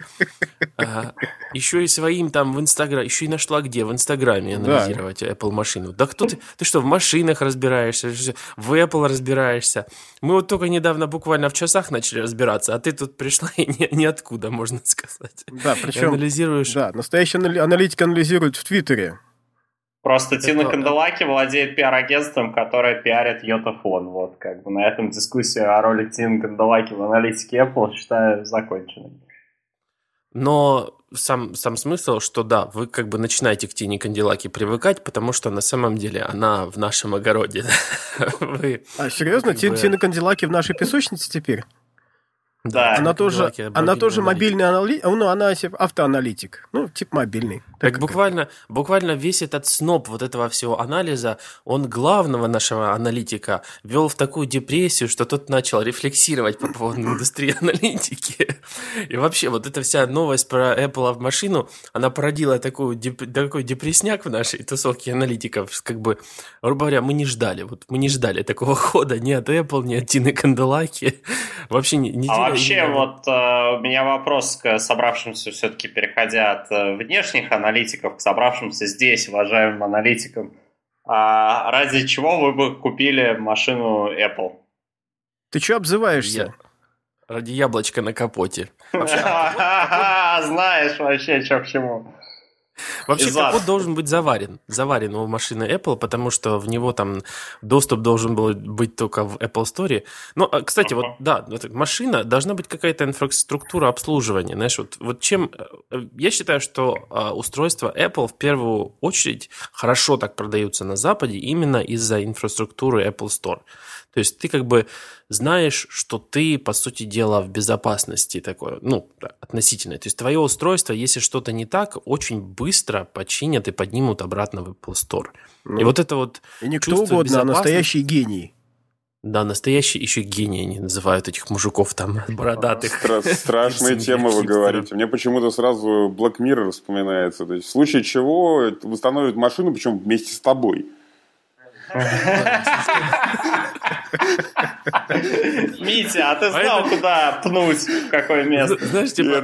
[SPEAKER 1] А, еще и своим там в Инстаграме. Еще и нашла где? В Инстаграме анализировать да. Apple машину. Да кто ты? Ты что, в машинах разбираешься, в Apple разбираешься. Мы вот только недавно буквально в часах начали разбираться, а ты тут пришла и ни, ниоткуда, можно сказать.
[SPEAKER 4] Да, причем... И анализируешь... Да, настоящий аналитик анализирует в Твиттере.
[SPEAKER 2] Просто Это... Тина Канделаки владеет пиар-агентством, которое пиарит Йотафон. Вот, как бы на этом дискуссия о роли Тины Канделаки в аналитике Apple считаю законченной.
[SPEAKER 1] Но сам, сам смысл, что да, вы как бы начинаете к Тине Канделаки привыкать, потому что на самом деле она в нашем огороде.
[SPEAKER 4] вы, а, серьезно? Бы... Тина Канделаки в нашей песочнице теперь?
[SPEAKER 2] Да.
[SPEAKER 4] Она тоже, она тоже мобильный аналитик, ну, она автоаналитик, ну, типа мобильный.
[SPEAKER 1] Так, так буквально, буквально весь этот сноп вот этого всего анализа, он главного нашего аналитика вел в такую депрессию, что тот начал рефлексировать по поводу индустрии аналитики. И вообще, вот эта вся новость про Apple в машину, она породила такую, такой депрессняк в нашей тусовке аналитиков, как бы, грубо говоря, мы не ждали, вот мы не ждали такого хода ни от Apple, ни от Тины Канделаки. Вообще не, не
[SPEAKER 2] а вообще, вот э, у меня вопрос к собравшимся, все-таки переходя от э, внешних аналитиков к собравшимся здесь, уважаемым аналитикам. А ради чего вы бы купили машину Apple?
[SPEAKER 4] Ты что обзываешься?
[SPEAKER 1] Ради яблочка на капоте.
[SPEAKER 2] Знаешь вообще, что к чему.
[SPEAKER 1] Вообще Из капот должен быть заварен. Заварен у машины Apple, потому что в него там доступ должен был быть только в Apple Store. Ну, а, кстати, uh-huh. вот да, машина должна быть какая-то инфраструктура обслуживания. Знаешь, вот, вот чем... Э, я считаю, что а, устройства Apple в первую очередь хорошо так продаются на Западе именно из-за инфраструктуры Apple Store. То есть ты как бы знаешь, что ты, по сути дела, в безопасности такое, ну, относительно. То есть твое устройство, если что-то не так, очень быстро починят и поднимут обратно в Apple Store. Ну, и вот это вот
[SPEAKER 4] И не кто угодно, а настоящий гений.
[SPEAKER 1] Да, настоящий еще гений они называют этих мужиков там бородатых.
[SPEAKER 3] Стра- страшные темы вы говорите. Мне почему-то сразу Black Mirror вспоминается. То есть в случае чего восстановят машину, причем вместе с тобой.
[SPEAKER 2] Митя, а ты знал, куда пнуть, в какое место?
[SPEAKER 1] Знаешь, типа,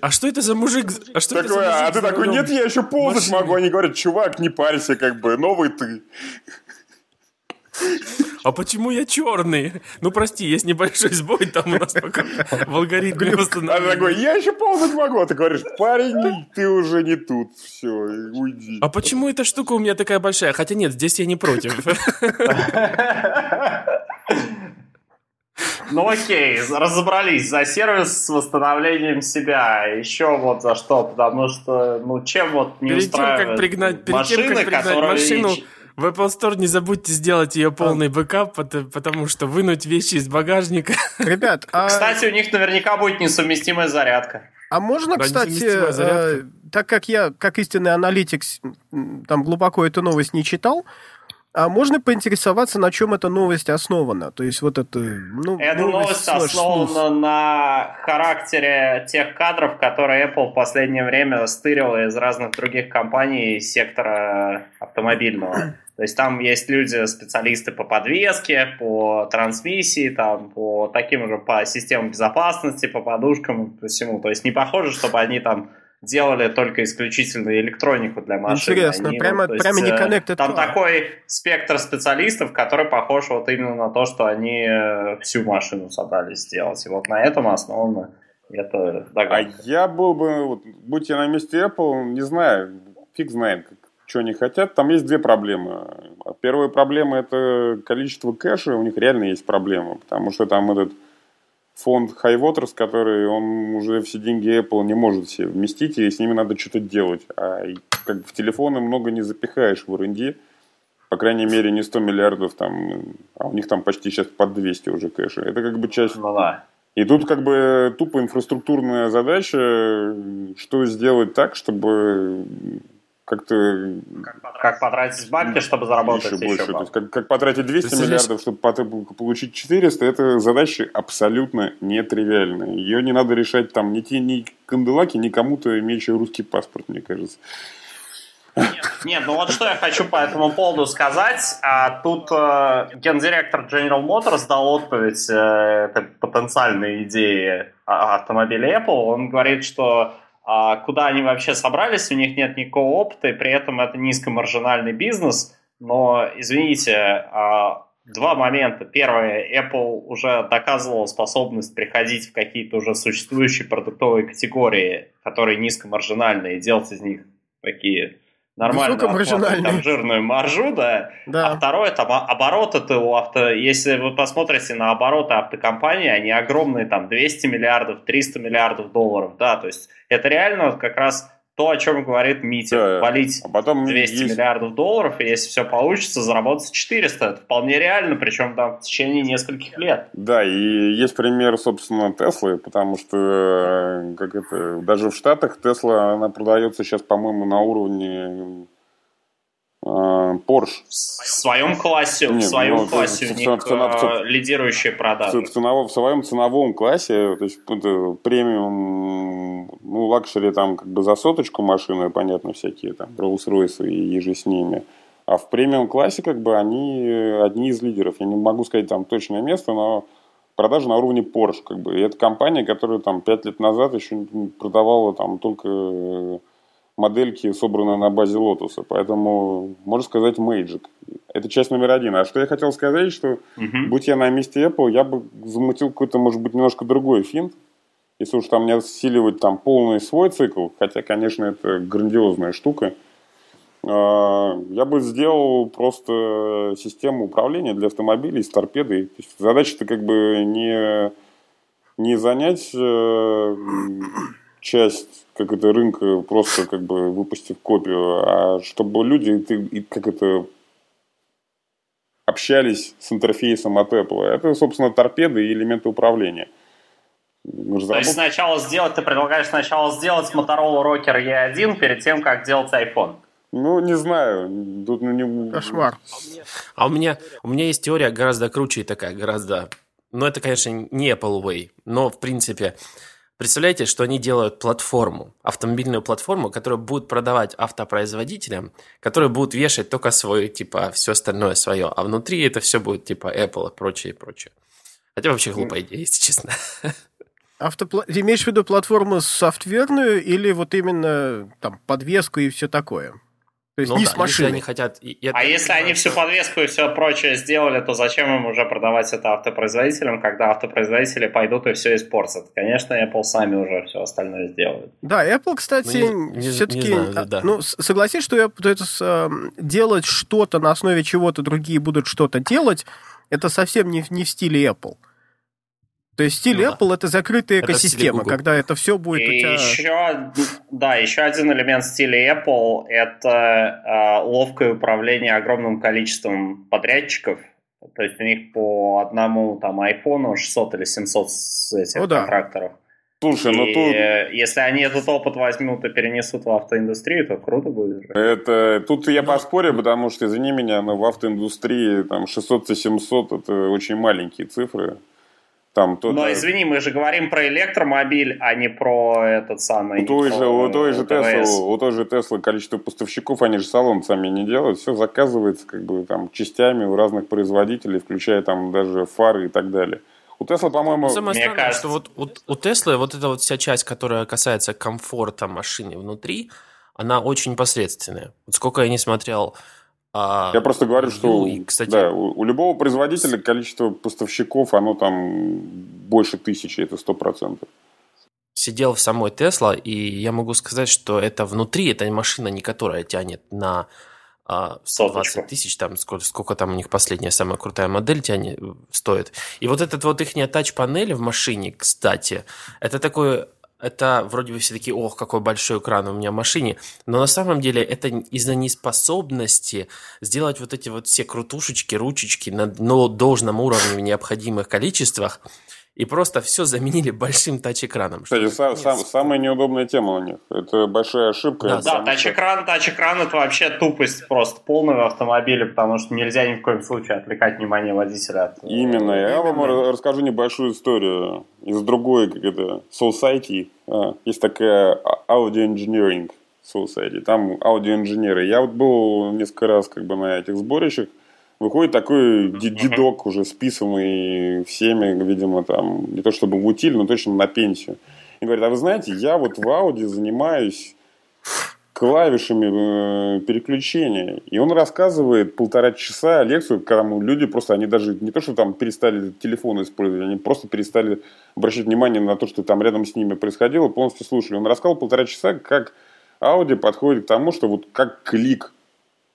[SPEAKER 1] а что это за мужик?
[SPEAKER 3] А что это за мужик? А ты такой, нет, я еще ползать могу. Они говорят, чувак, не парься, как бы, новый ты.
[SPEAKER 1] А почему я черный? Ну, прости, есть небольшой сбой, там у нас пока в алгоритме
[SPEAKER 3] восстановления. А такой, я еще ползать могу. А ты говоришь, парень, ты уже не тут. Все, уйди.
[SPEAKER 1] А почему эта штука у меня такая большая? Хотя нет, здесь я не против.
[SPEAKER 2] Ну окей, разобрались за сервис с восстановлением себя. Еще вот за что, потому что, ну чем вот не перед устраивает тем, как пригнать, перед машины, тем, как пригнать машину,
[SPEAKER 1] в Apple Store не забудьте сделать ее полный бэкап, потому что вынуть вещи из багажника.
[SPEAKER 4] Ребят, а...
[SPEAKER 2] Кстати, у них наверняка будет несовместимая зарядка.
[SPEAKER 4] А можно, да, кстати, э, так как я, как истинный аналитик, там глубоко эту новость не читал, а можно поинтересоваться, на чем эта новость основана? То есть вот это... Ну,
[SPEAKER 2] эта новость, новость основана на характере тех кадров, которые Apple в последнее время стырила из разных других компаний сектора автомобильного. То есть там есть люди, специалисты по подвеске, по трансмиссии, там, по таким же, по системам безопасности, по подушкам и по всему. То есть не похоже, чтобы они там делали только исключительно электронику для машин.
[SPEAKER 4] Интересно,
[SPEAKER 2] они,
[SPEAKER 4] прямо,
[SPEAKER 2] ну,
[SPEAKER 4] прямо не
[SPEAKER 2] connected Там такой спектр специалистов, который похож вот именно на то, что они э, всю машину собрались сделать. И вот на этом основано это
[SPEAKER 3] догадка. А я был бы, вот, будь я на месте Apple, не знаю, фиг знает, что они хотят. Там есть две проблемы. Первая проблема – это количество кэша. У них реально есть проблема, потому что там этот фонд High Waters, который он уже все деньги Apple не может себе вместить, и с ними надо что-то делать. А как в телефоны много не запихаешь в R&D. По крайней мере, не 100 миллиардов там, а у них там почти сейчас под 200 уже кэша. Это как бы часть...
[SPEAKER 2] Ну да.
[SPEAKER 3] И тут как бы тупо инфраструктурная задача, что сделать так, чтобы как-то...
[SPEAKER 2] Как потратить бабки, чтобы заработать еще,
[SPEAKER 3] больше. То есть, как, как потратить 200 миллиардов, чтобы получить 400, это задача абсолютно нетривиальная. Ее не надо решать там ни те, ни канделаки, ни кому-то имеющий русский паспорт, мне кажется.
[SPEAKER 2] Нет, нет, ну вот что я хочу по этому поводу сказать. А, тут э, гендиректор General Motors дал отповедь э, потенциальной идеи автомобиля Apple. Он говорит, что а куда они вообще собрались, у них нет никакого опыта, и при этом это низкомаржинальный бизнес. Но, извините, а, два момента. Первое, Apple уже доказывала способность приходить в какие-то уже существующие продуктовые категории, которые низкомаржинальные, и делать из них такие нормально там, жирную маржу, да. да. А второе, там обороты у авто, если вы посмотрите на обороты автокомпании, они огромные, там 200 миллиардов, 300 миллиардов долларов, да, то есть это реально как раз то, о чем говорит Митя, да, валить а потом 200 есть... миллиардов долларов, и если все получится, заработать 400. Это вполне реально, причем там в течение нескольких лет.
[SPEAKER 3] Да, и есть пример, собственно, Теслы, потому что э, как это, даже в Штатах Тесла, она продается сейчас, по-моему, на уровне Porsche.
[SPEAKER 2] В своем классе, Нет, в своем ну, классе в, у них в, в, лидирующие продажи.
[SPEAKER 3] В, в, в своем ценовом классе, то есть премиум, ну, luxury там как бы за соточку машины, понятно, всякие там Rolls-Royce и иже с ними. А в премиум классе как бы они одни из лидеров. Я не могу сказать там точное место, но продажи на уровне Porsche. Как бы. И это компания, которая там пять лет назад еще продавала там только модельки, собранные на базе Lotus а. Поэтому, можно сказать, Magic. Это часть номер один. А что я хотел сказать, что uh-huh. будь я на месте Apple, я бы замутил какой-то, может быть, немножко другой финт. Если уж там не осиливать там полный свой цикл, хотя, конечно, это грандиозная штука, а, я бы сделал просто систему управления для автомобилей с торпедой. Задача-то как бы не, не занять э, часть как это рынка просто как бы выпустив копию, а чтобы люди ты, как это общались с интерфейсом от Apple. Это, собственно, торпеды и элементы управления.
[SPEAKER 2] Разработ... То есть сначала сделать, ты предлагаешь сначала сделать Motorola Rocker E1 перед тем, как делать iPhone?
[SPEAKER 3] Ну, не знаю. Тут ну, не...
[SPEAKER 4] Кошмар.
[SPEAKER 1] А у меня, у меня есть теория гораздо круче и такая, гораздо... Ну, это, конечно, не Apple Way, но, в принципе, Представляете, что они делают платформу, автомобильную платформу, которая будет продавать автопроизводителям, которые будут вешать только свой, типа, все остальное свое, а внутри это все будет, типа, Apple и прочее, и прочее. Хотя вообще глупая идея, если честно.
[SPEAKER 4] Автопла... Ты имеешь в виду платформу софтверную или вот именно там подвеску и все такое?
[SPEAKER 1] То есть ну, не да, с машиной. Если они хотят...
[SPEAKER 2] Я а если понимаю, они всю подвеску и все прочее сделали, то зачем им уже продавать это автопроизводителям, когда автопроизводители пойдут и все испортят? Конечно, Apple сами уже все остальное сделают.
[SPEAKER 4] Да, Apple, кстати, ну, все-таки... А, да. Ну, согласись, что я, это, э, делать что-то на основе чего-то другие будут что-то делать, это совсем не, не в стиле Apple. То есть стиль ну, Apple да. это закрытая экосистема, это когда это все будет
[SPEAKER 2] и
[SPEAKER 4] у тебя.
[SPEAKER 2] Еще, да, еще один элемент стиля Apple это э, ловкое управление огромным количеством подрядчиков. То есть у них по одному там айфону 600 или 700 этих О, да. контракторов.
[SPEAKER 3] Слушай, ну тут...
[SPEAKER 2] Если они этот опыт возьмут и перенесут в автоиндустрию, то круто будет.
[SPEAKER 3] Это... Тут я ну, поспорю, потому что, извини меня, но в автоиндустрии там 600-700 это очень маленькие цифры.
[SPEAKER 2] Там, то, Но извини, мы же говорим про электромобиль, а не про этот самый.
[SPEAKER 3] У той, же, у той же Tesla, у той же Tesla количество поставщиков, они же салон сами не делают, все заказывается как бы там частями у разных производителей, включая там даже фары и так далее. У Тесла, по-моему... Ну,
[SPEAKER 1] самое странное, кажется... что вот у, у Теслы вот эта вот вся часть, которая касается комфорта машины внутри, она очень посредственная. Вот сколько я не смотрел
[SPEAKER 3] а, Я просто говорю, что и, кстати, да, у, у любого производителя количество поставщиков, оно там больше тысячи, это сто процентов.
[SPEAKER 1] Сидел в самой Тесла, и я могу сказать, что это внутри, это машина не которая тянет на 120 а, тысяч, там сколько, сколько там у них последняя самая крутая модель тянет, стоит. И вот этот вот их тач-панель в машине, кстати, это такой это вроде бы все таки ох, какой большой экран у меня в машине, но на самом деле это из-за неспособности сделать вот эти вот все крутушечки, ручечки на но должном уровне в необходимых количествах, и просто все заменили большим тач-экраном.
[SPEAKER 3] Кстати, сам, сам, самая неудобная тема у них. Это большая ошибка.
[SPEAKER 2] Да, да тач-экран, тач-экран это вообще тупость просто полная в автомобиле, потому что нельзя ни в коем случае отвлекать внимание водителя от...
[SPEAKER 3] Э, Именно. Я вам расскажу небольшую историю из другой, как это, Society. А, есть такая Audio Engineering Society. Там аудиоинженеры. Я вот был несколько раз как бы на этих сборищах. Выходит такой дедок уже списанный всеми, видимо, там, не то чтобы в утиль, но точно на пенсию. И говорит, а вы знаете, я вот в Ауди занимаюсь клавишами э, переключения. И он рассказывает полтора часа лекцию, когда люди просто, они даже не то, что там перестали телефон использовать, они просто перестали обращать внимание на то, что там рядом с ними происходило, полностью слушали. Он рассказал полтора часа, как Audi подходит к тому, что вот как клик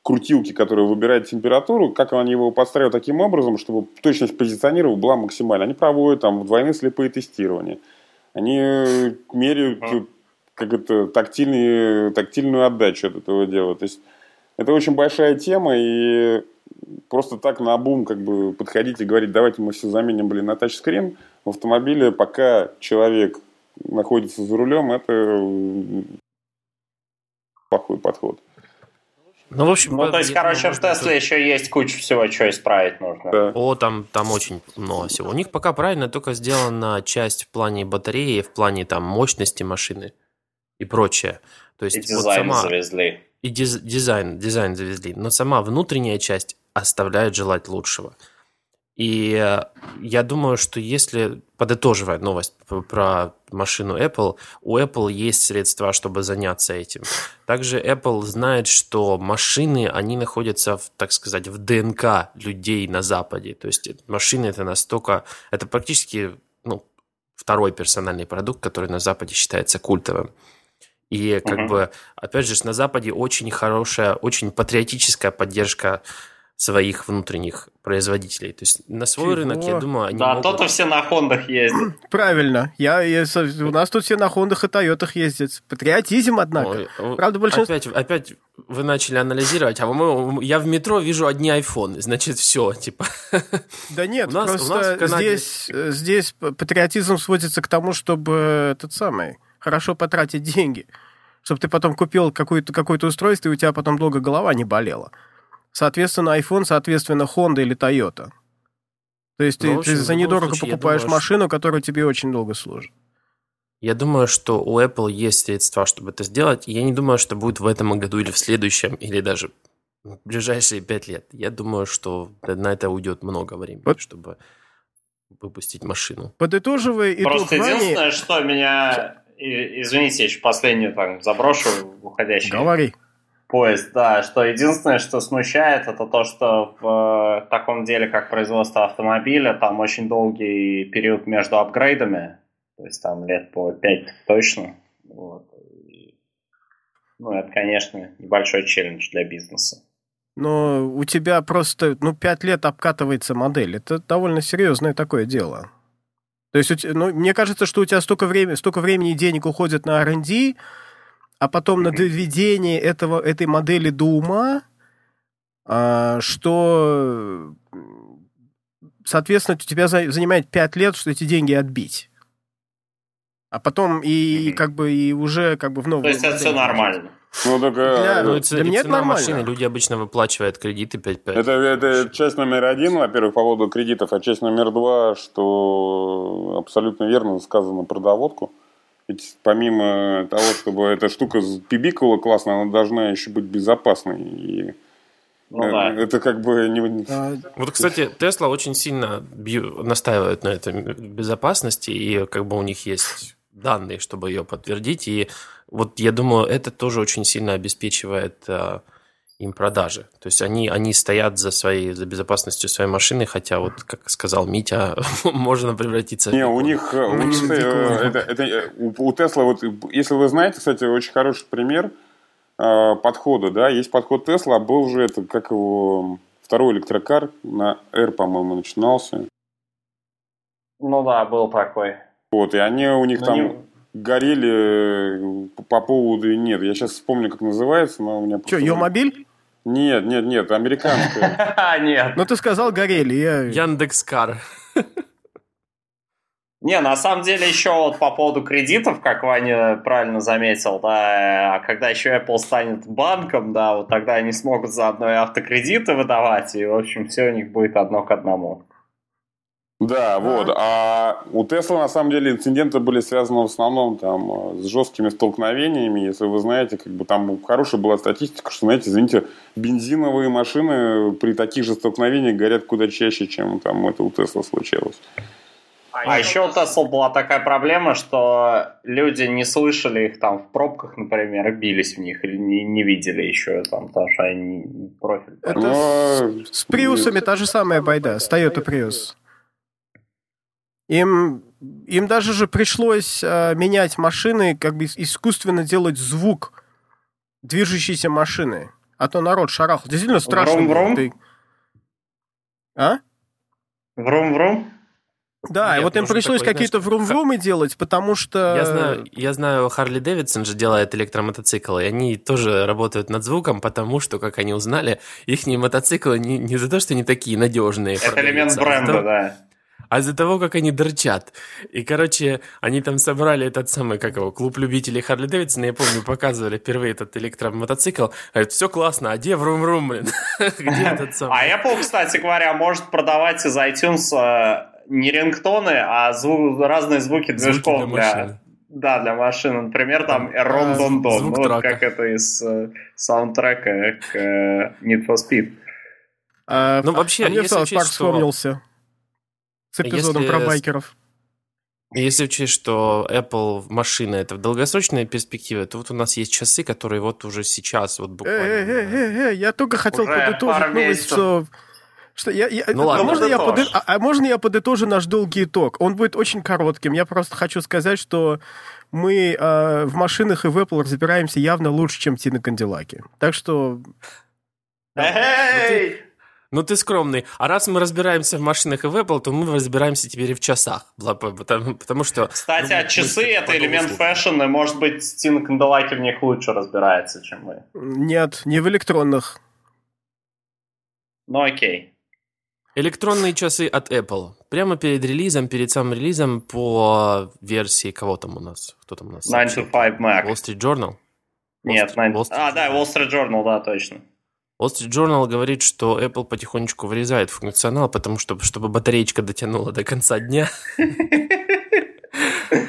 [SPEAKER 3] крутилки, которая выбирает температуру, как они его подстраивают таким образом, чтобы точность позиционирования была максимальна. Они проводят там двойные слепые тестирования. Они э, меряют как это, тактильный, тактильную отдачу от этого дела. То есть это очень большая тема, и просто так на бум как бы подходить и говорить, давайте мы все заменим, блин, на тачскрин в автомобиле, пока человек находится за рулем, это плохой подход.
[SPEAKER 2] Ну, в общем, ну, то есть, короче, в Тесле еще есть куча всего, что исправить нужно.
[SPEAKER 1] Да. О, там, там очень много всего. У них пока правильно только сделана часть в плане батареи, в плане там мощности машины и прочее. То есть, и
[SPEAKER 2] дизайн вот сама... завезли.
[SPEAKER 1] И диз... дизайн, дизайн завезли. Но сама внутренняя часть оставляет желать лучшего. И э, я думаю, что если, подытоживая новость про машину Apple, у Apple есть средства, чтобы заняться этим. Также Apple знает, что машины, они находятся, в, так сказать, в ДНК людей на Западе. То есть машины это настолько, это практически ну, второй персональный продукт, который на Западе считается культовым. И как uh-huh. бы, опять же, на Западе очень хорошая, очень патриотическая поддержка своих внутренних производителей. То есть на свой Чего? рынок, я думаю, они
[SPEAKER 2] Да, могут... то-то все на Хондах ездят.
[SPEAKER 4] Правильно. Я, я, у нас тут все на Хондах и Тойотах ездят. Патриотизм, однако. Ой, Правда, большинство...
[SPEAKER 1] Опять, опять вы начали анализировать, а мы, я в метро вижу одни айфоны, значит, все, типа.
[SPEAKER 4] Да нет, у нас, просто у нас Канаде... здесь, здесь патриотизм сводится к тому, чтобы этот самый, хорошо потратить деньги. Чтобы ты потом купил какое-то какое устройство, и у тебя потом долго голова не болела. Соответственно, iPhone, соответственно, Honda или Toyota. То есть ну, ты, общем, ты за недорого случае, покупаешь думаю, машину, что... которая тебе очень долго служит.
[SPEAKER 1] Я думаю, что у Apple есть средства, чтобы это сделать. Я не думаю, что будет в этом году или в следующем, или даже в ближайшие пять лет. Я думаю, что на это уйдет много времени, вот. чтобы выпустить машину.
[SPEAKER 4] Подытоживая итог
[SPEAKER 2] Просто единственное, что меня... Извините, я еще последнюю там заброшу уходящий.
[SPEAKER 4] Говори
[SPEAKER 2] поезд, да, что единственное, что смущает, это то, что в э, таком деле, как производство автомобиля, там очень долгий период между апгрейдами, то есть там лет по 5 точно. Вот. И, ну, это, конечно, небольшой челлендж для бизнеса.
[SPEAKER 4] Но у тебя просто, ну, 5 лет обкатывается модель. Это довольно серьезное такое дело. То есть, ну, мне кажется, что у тебя столько времени, столько времени и денег уходит на R&D, а потом на доведение этого, этой модели до ума, а, что, соответственно, у тебя занимает 5 лет, что эти деньги отбить. А потом и как бы и уже как бы в новом...
[SPEAKER 2] То есть это все нормально.
[SPEAKER 1] Ну, так, для, ну, для меня это нормально. машины, люди обычно выплачивают кредиты 5-5.
[SPEAKER 3] Это, это часть номер один, во-первых, по поводу кредитов, а часть номер два, что абсолютно верно сказано про доводку. Ведь помимо того, чтобы эта штука пибикала классно, она должна еще быть безопасной. И ну, да. Это как бы не...
[SPEAKER 1] Вот, кстати, Тесла очень сильно бью, настаивает на этой безопасности, и как бы у них есть данные, чтобы ее подтвердить. И вот я думаю, это тоже очень сильно обеспечивает а, им продажи. То есть они, они стоят за, своей, за безопасностью своей машины, хотя вот, как сказал Митя, можно превратиться
[SPEAKER 3] Не, в... у них, у, них это, это, у, у Тесла, вот, если вы знаете, кстати, очень хороший пример э, подхода, да, есть подход Тесла, был же это, как его, второй электрокар на R, по-моему, начинался.
[SPEAKER 2] Ну да, был такой.
[SPEAKER 3] Вот, и они у них но там... Не горели по поводу нет. Я сейчас вспомню, как называется, но у меня...
[SPEAKER 4] Что, ее мобиль?
[SPEAKER 3] Нет, нет, нет, американская.
[SPEAKER 2] Нет.
[SPEAKER 4] Ну, ты сказал горели. Я...
[SPEAKER 1] Яндекс.Кар.
[SPEAKER 2] Не, на самом деле еще вот по поводу кредитов, как Ваня правильно заметил, да, а когда еще Apple станет банком, да, вот тогда они смогут заодно и автокредиты выдавать, и, в общем, все у них будет одно к одному.
[SPEAKER 3] Да, вот. А у Тесла на самом деле инциденты были связаны в основном там с жесткими столкновениями. Если вы знаете, как бы там хорошая была статистика, что, знаете, извините, бензиновые машины при таких же столкновениях горят куда чаще, чем там это у Тесла случилось.
[SPEAKER 2] А, а еще у Tesla была такая проблема, что люди не слышали их там в пробках, например, и бились в них, или не, не видели еще там, потому что они профиль.
[SPEAKER 4] Это Но... с приусами та же самая байда, с Toyota Prius. Им, им даже же пришлось э, менять машины, как бы искусственно делать звук движущейся машины. А то народ шарахал. Действительно страшно.
[SPEAKER 2] Врум-врум? Ты...
[SPEAKER 4] А?
[SPEAKER 2] Врум-врум?
[SPEAKER 4] Да, Нет, и вот им пришлось какие-то врум-врумы делать, потому что...
[SPEAKER 1] Я знаю, я знаю, Харли Дэвидсон же делает электромотоциклы, и они тоже работают над звуком, потому что, как они узнали, их мотоциклы не, не за то, что они такие надежные.
[SPEAKER 2] Это элемент а бренда, а да
[SPEAKER 1] а из-за того, как они дрчат. И, короче, они там собрали этот самый, как его, клуб любителей Харли Дэвидсона, я помню, показывали впервые этот электромотоцикл. Говорят, все классно, а где врум-врум, блин?
[SPEAKER 2] Где этот самый? А Apple, кстати говоря, может продавать из iTunes э, не рингтоны, а звук, разные звуки движков для, да, для машины. Например, там Рон Дон Дон, ну, вот как это из э, саундтрека к э, Need for Speed.
[SPEAKER 4] А, ну, вообще, а мне South Park вспомнился с эпизодом если, про байкеров.
[SPEAKER 1] Если учесть, что Apple машина это в долгосрочной перспективе, то вот у нас есть часы, которые вот уже сейчас вот буквально. Э,
[SPEAKER 4] э, э, э, я только хотел подытожить новость, что что я, я, ну, ладно, а, можно я под, а, а можно я подытожу наш долгий итог? Он будет очень коротким. Я просто хочу сказать, что мы э, в машинах и в Apple разбираемся явно лучше, чем те на Кандилаке. Так что...
[SPEAKER 2] Эй!
[SPEAKER 1] Ну ты скромный. А раз мы разбираемся в машинах и в Apple, то мы разбираемся теперь и в часах. Потому, потому что...
[SPEAKER 2] Кстати, ну, а часы — это элемент fashion, и, может быть, Тина Канделаки в них лучше разбирается, чем мы.
[SPEAKER 4] Нет, не в электронных.
[SPEAKER 2] Ну окей.
[SPEAKER 1] Электронные часы от Apple. Прямо перед релизом, перед самым релизом по версии кого там у нас? Кто там у нас?
[SPEAKER 2] 9 to 5 Mac.
[SPEAKER 1] Wall Street Journal?
[SPEAKER 2] Нет, 9... а, да, Wall Street Journal, да, точно.
[SPEAKER 1] Wall Street Journal говорит, что Apple потихонечку вырезает функционал, потому что, чтобы батареечка дотянула до конца дня.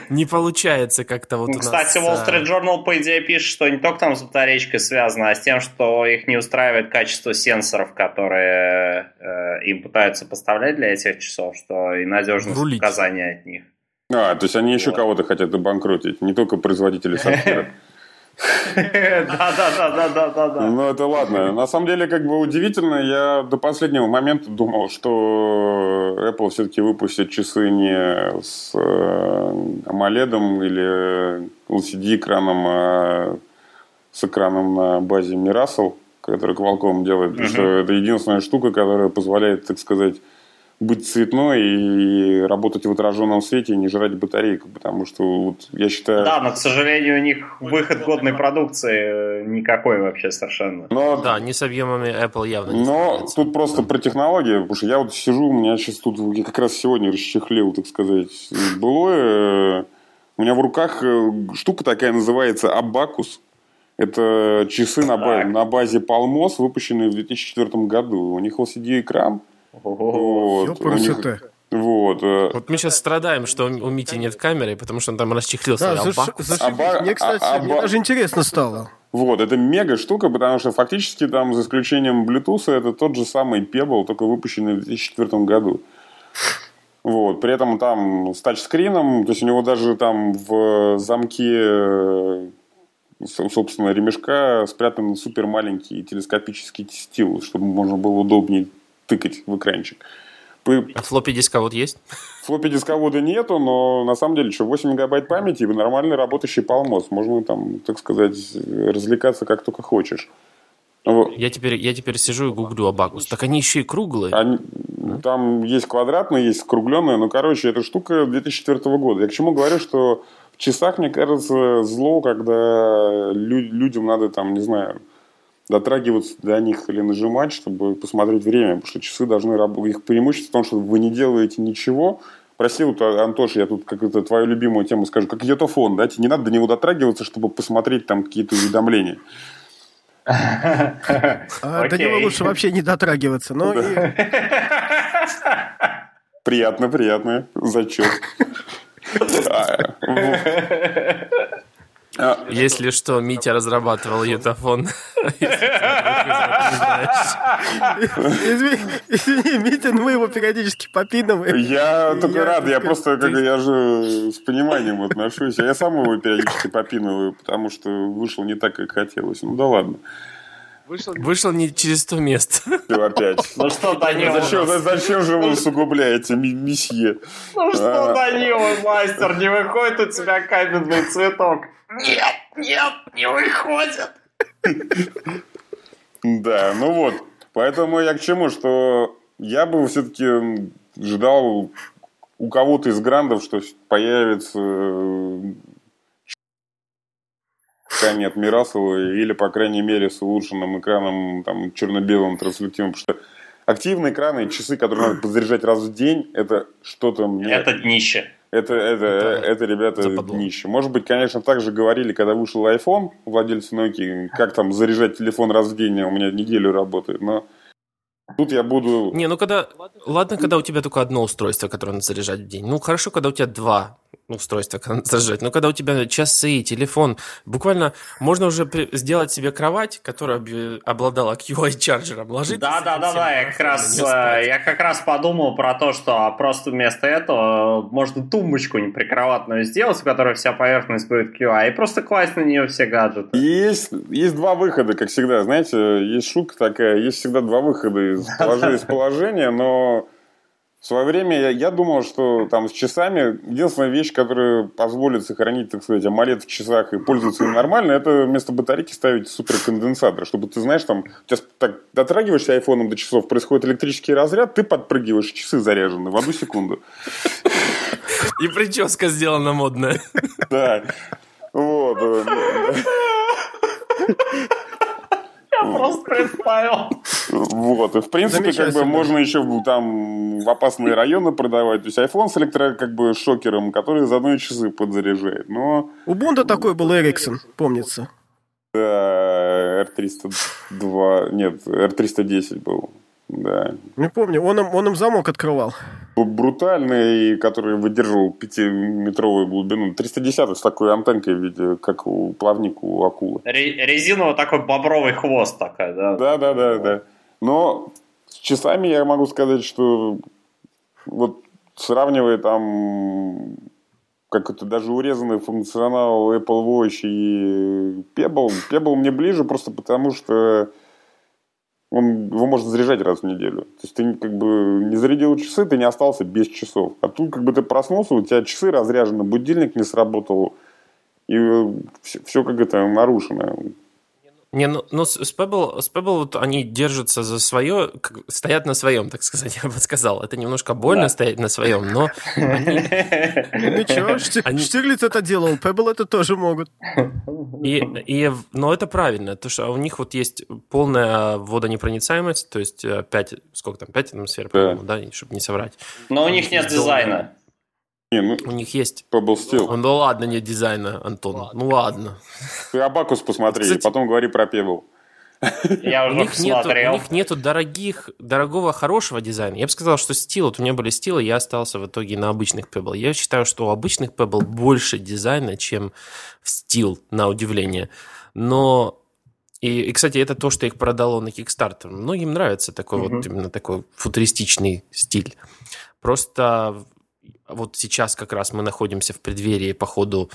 [SPEAKER 1] Не получается как-то вот
[SPEAKER 2] у Кстати, Wall Street Journal, по идее, пишет, что не только там с батареечкой связано, а с тем, что их не устраивает качество сенсоров, которые э, им пытаются поставлять для этих часов, что и надежность Рулить. показания от них.
[SPEAKER 3] А, то есть они еще кого-то хотят обанкротить, не только производители софтвера.
[SPEAKER 2] Да, да, да, да, да, да, да.
[SPEAKER 3] Ну, это ладно. На самом деле, как бы удивительно, я до последнего момента думал, что Apple все-таки выпустит часы не с э, AMOLED или LCD-экраном, а с экраном на базе Mirasol, который Qualcomm делает. Потому что это единственная штука, которая позволяет, так сказать, быть цветной и работать в отраженном свете и не жрать батарейку, потому что вот я считаю...
[SPEAKER 2] Да, но, к сожалению, у них выход годной продукции э, никакой вообще совершенно.
[SPEAKER 1] Но... Да, не с объемами Apple явно
[SPEAKER 3] не Но справляется. тут просто про технологии, потому что я вот сижу, у меня сейчас тут, я как раз сегодня расчехлил, так сказать, былое. У меня в руках э, штука такая называется Абакус. Это часы на, базе, на базе Palmos, выпущенные в 2004 году. У них LCD-экран,
[SPEAKER 4] вот. Них...
[SPEAKER 3] Вот. Э,
[SPEAKER 1] вот мы сейчас страдаем, что у Мити нет камеры, потому что он там расчехлился.
[SPEAKER 4] Да, заш... Заш... Аба... Мне, кстати, а, мне даже интересно стало.
[SPEAKER 3] Вот, это мега штука, потому что фактически там, за исключением Bluetooth, это тот же самый Pebble, только выпущенный в 2004 году. Вот, при этом там с тачскрином, то есть у него даже там в замке э, собственно, ремешка спрятан супер маленький телескопический стилус, чтобы можно было удобнее тыкать в экранчик.
[SPEAKER 1] А флоппи дисковод есть?
[SPEAKER 3] Флоппи дисковода нету, но на самом деле что, 8 мегабайт памяти и нормальный работающий полмоз. Можно там, так сказать, развлекаться как только хочешь.
[SPEAKER 1] Я теперь, я теперь сижу и гуглю Абакус. Так они еще и круглые.
[SPEAKER 3] Они, там есть квадратные, есть скругленные. Ну, короче, эта штука 2004 года. Я к чему говорю, что в часах, мне кажется, зло, когда людям надо там, не знаю, дотрагиваться до них или нажимать, чтобы посмотреть время, потому что часы должны работать. Их преимущество в том, что вы не делаете ничего, Прости, вот, а, Антош, я тут какую-то твою любимую тему скажу, как йотофон, да, тебе не надо до него дотрагиваться, чтобы посмотреть там какие-то уведомления.
[SPEAKER 4] А до него лучше вообще не дотрагиваться. Но
[SPEAKER 3] Приятно, приятно. Зачет.
[SPEAKER 1] А, Если что, Митя разрабатывал ютафон.
[SPEAKER 4] Извини, Митя, мы его периодически попинываем.
[SPEAKER 3] Я только рад, я просто, как я же с пониманием отношусь. Я сам его периодически попинываю, потому что вышел не так, как хотелось. Ну да ладно.
[SPEAKER 1] Вышел, Вышел не через 100 мест.
[SPEAKER 3] Все опять.
[SPEAKER 2] Ну что, Данила?
[SPEAKER 3] Зачем, зачем же вы усугубляете, месье?
[SPEAKER 2] Ну что, а. Данила, мастер, не выходит у тебя каменный цветок? Нет, нет, не выходит.
[SPEAKER 3] Да, ну вот. Поэтому я к чему, что я бы все-таки ждал у кого-то из грандов, что появится ткани от Мирасова или, по крайней мере, с улучшенным экраном там, черно-белым транслютивом, потому что активные экраны и часы, которые надо подзаряжать раз в день, это что-то мне...
[SPEAKER 2] Это днище.
[SPEAKER 3] Это, это, это, это ребята, западло. днище. Может быть, конечно, так же говорили, когда вышел iPhone, владельцы Nokia, как там заряжать телефон раз в день, у меня неделю работает, но Тут я буду...
[SPEAKER 1] Не, ну когда... Ладно, когда у тебя только одно устройство, которое надо заряжать в день. Ну, хорошо, когда у тебя два устройства заряжать. Но когда у тебя часы, телефон, буквально можно уже сделать себе кровать, которая обладала QI-чарджером, ложить.
[SPEAKER 2] Да, да, да, да, я как раз, э, я как раз подумал про то, что просто вместо этого можно тумбочку неприкроватную сделать, в которой вся поверхность будет QI, и просто класть на нее все гаджеты.
[SPEAKER 3] Есть, есть два выхода, как всегда, знаете, есть шутка такая, есть всегда два выхода из положения, но в свое время я, я думал, что там с часами единственная вещь, которая позволит сохранить, так сказать, амолет в часах и пользоваться им нормально, это вместо батарейки ставить суперконденсатор, чтобы ты знаешь, там, сейчас так дотрагиваешься айфоном до часов, происходит электрический разряд, ты подпрыгиваешь, часы заряжены в одну секунду.
[SPEAKER 1] И прическа сделана модная.
[SPEAKER 3] Да. Вот.
[SPEAKER 2] Просто представил.
[SPEAKER 3] Вот, и в принципе, как бы можно еще там в опасные районы продавать. То есть iPhone с электро, как бы, шокером, который за одной часы подзаряжает. Но...
[SPEAKER 4] У Бонда такой был Эриксон, помнится.
[SPEAKER 3] Да, R302, нет, R310 был. Да.
[SPEAKER 4] Не помню, он им, он им замок открывал.
[SPEAKER 3] Брутальный, который выдерживал пятиметровую глубину. 310 с такой антенкой в виде, как у плавника у акулы.
[SPEAKER 2] резиновый такой бобровый хвост такой, да?
[SPEAKER 3] Да, да, да, да. Но с часами я могу сказать, что вот сравнивая там как это даже урезанный функционал Apple Watch и Pebble, Pebble мне ближе просто потому, что он, его можно заряжать раз в неделю. То есть ты как бы не зарядил часы, ты не остался без часов. А тут как бы ты проснулся, у тебя часы разряжены, будильник не сработал, и все, все как это нарушено.
[SPEAKER 1] Не, ну, ну с Pebble, с Pebble вот они держатся за свое, как, стоят на своем, так сказать, я бы сказал. Это немножко больно да. стоять на своем, но они...
[SPEAKER 4] Ничего, Штирлиц это делал, Pebble это тоже могут.
[SPEAKER 1] И, и, но это правильно, то что у них вот есть полная водонепроницаемость, то есть 5, э, сколько там, 5 атмосфер, по-моему, да, чтобы не соврать.
[SPEAKER 2] Но у них нет дизайна.
[SPEAKER 1] Не, ну, У них есть...
[SPEAKER 3] Pebble Steel.
[SPEAKER 1] Ну ладно, нет дизайна, Антон. Ладно. Ну ладно.
[SPEAKER 3] Ты Абакус посмотри, Кстати, потом говори про Pebble.
[SPEAKER 2] Я уже у них, нету,
[SPEAKER 1] у них нету дорогих, дорогого, хорошего дизайна. Я бы сказал, что стил, вот у меня были стилы, я остался в итоге на обычных Pebble. Я считаю, что у обычных Pebble больше дизайна, чем в стил, на удивление. Но и, и, кстати, это то, что их продало на Kickstarter. Многим нравится такой mm-hmm. вот именно такой футуристичный стиль. Просто вот сейчас как раз мы находимся в преддверии, по ходу,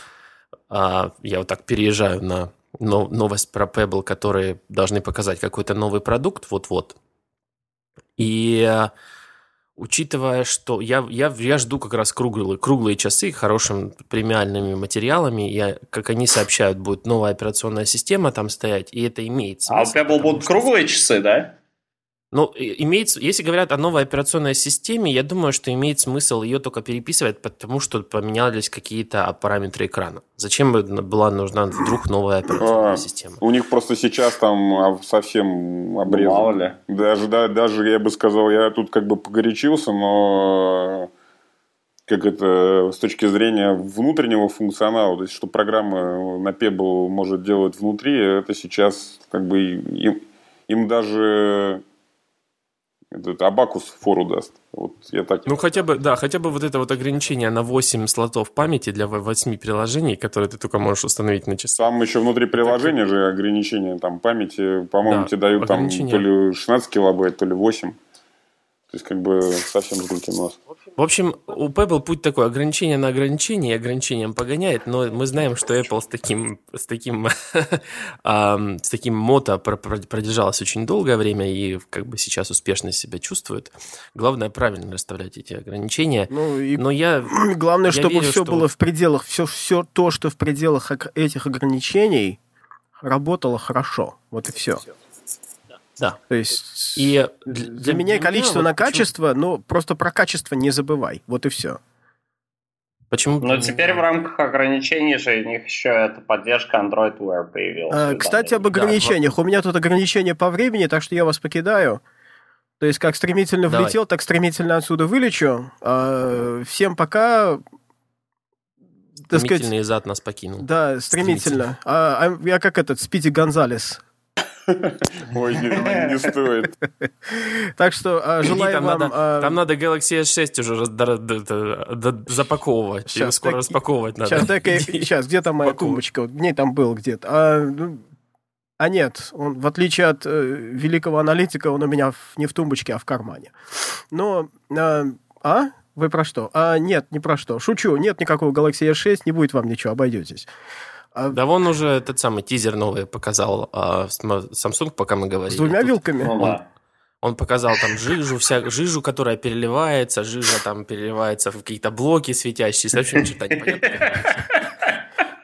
[SPEAKER 1] а, я вот так переезжаю на новость про Pebble, которые должны показать какой-то новый продукт вот-вот. И а, учитывая, что я, я, я жду как раз круглые, круглые часы хорошими премиальными материалами, я, как они сообщают, будет новая операционная система там стоять, и это имеет
[SPEAKER 2] смысл. А у Pebble будут круглые часы, да?
[SPEAKER 1] Ну, имеется, если говорят о новой операционной системе, я думаю, что имеет смысл ее только переписывать, потому что поменялись какие-то параметры экрана. Зачем была нужна вдруг новая операционная а, система?
[SPEAKER 3] У них просто сейчас там совсем обрезано. Мало ли. Даже, да, даже, я бы сказал, я тут как бы погорячился, но как это с точки зрения внутреннего функционала, то есть что программа на Pebble может делать внутри, это сейчас как бы им, им даже этот Абакус фору даст. Вот я так...
[SPEAKER 1] Ну, хотя бы, да, хотя бы вот это вот ограничение на 8 слотов памяти для 8 приложений, которые ты только можешь установить на часы.
[SPEAKER 3] Там еще внутри приложения так... же ограничение там памяти, по-моему, да, тебе дают там то ли 16 килобайт, то ли 8. То есть, как бы, совсем с нос.
[SPEAKER 1] В общем, у Pebble путь такой, ограничение на ограничение, ограничением погоняет, но мы знаем, что Apple с таким, с таким, с таким мото продержалась очень долгое время и как бы сейчас успешно себя чувствует. Главное, правильно расставлять эти ограничения. Ну, и но я,
[SPEAKER 4] главное, я чтобы верю, все что... было в пределах, все, все то, что в пределах этих ограничений, работало хорошо. Вот и все.
[SPEAKER 1] Да.
[SPEAKER 4] То есть и для, для меня и количество на качество, но просто про качество не забывай. Вот и все.
[SPEAKER 1] Почему?
[SPEAKER 2] Но теперь в рамках ограничений же у них еще эта поддержка Android Wear появилась.
[SPEAKER 4] А, кстати, об ограничениях. Да. У меня тут ограничения по времени, так что я вас покидаю. То есть, как стремительно Давай. влетел, так стремительно отсюда вылечу. А, всем пока.
[SPEAKER 1] Стремительный зад нас покинул.
[SPEAKER 4] Да, стремительно. А, а, я как этот, Спиди Гонзалес.
[SPEAKER 3] Ой, не, не стоит.
[SPEAKER 4] Так что а, желаю
[SPEAKER 1] там
[SPEAKER 4] вам...
[SPEAKER 1] Надо, а... Там надо Galaxy S6 уже запаковывать. Сейчас, скоро так, распаковывать надо.
[SPEAKER 4] Сейчас, так, сейчас где там моя тумбочка? Вот, в там был где-то. А, ну, а нет, он, в отличие от э, великого аналитика, он у меня в, не в тумбочке, а в кармане. Но... А? а? Вы про что? А, нет, не про что. Шучу, нет никакого Galaxy S6, не будет вам ничего, обойдетесь.
[SPEAKER 1] А... Да вон уже этот самый тизер новый показал а, Samsung, пока мы говорили.
[SPEAKER 4] С двумя вилками?
[SPEAKER 1] Ну, он, он показал там жижу, вся, жижу, которая переливается, жижа там переливается в какие-то блоки светящиеся. В общем, читать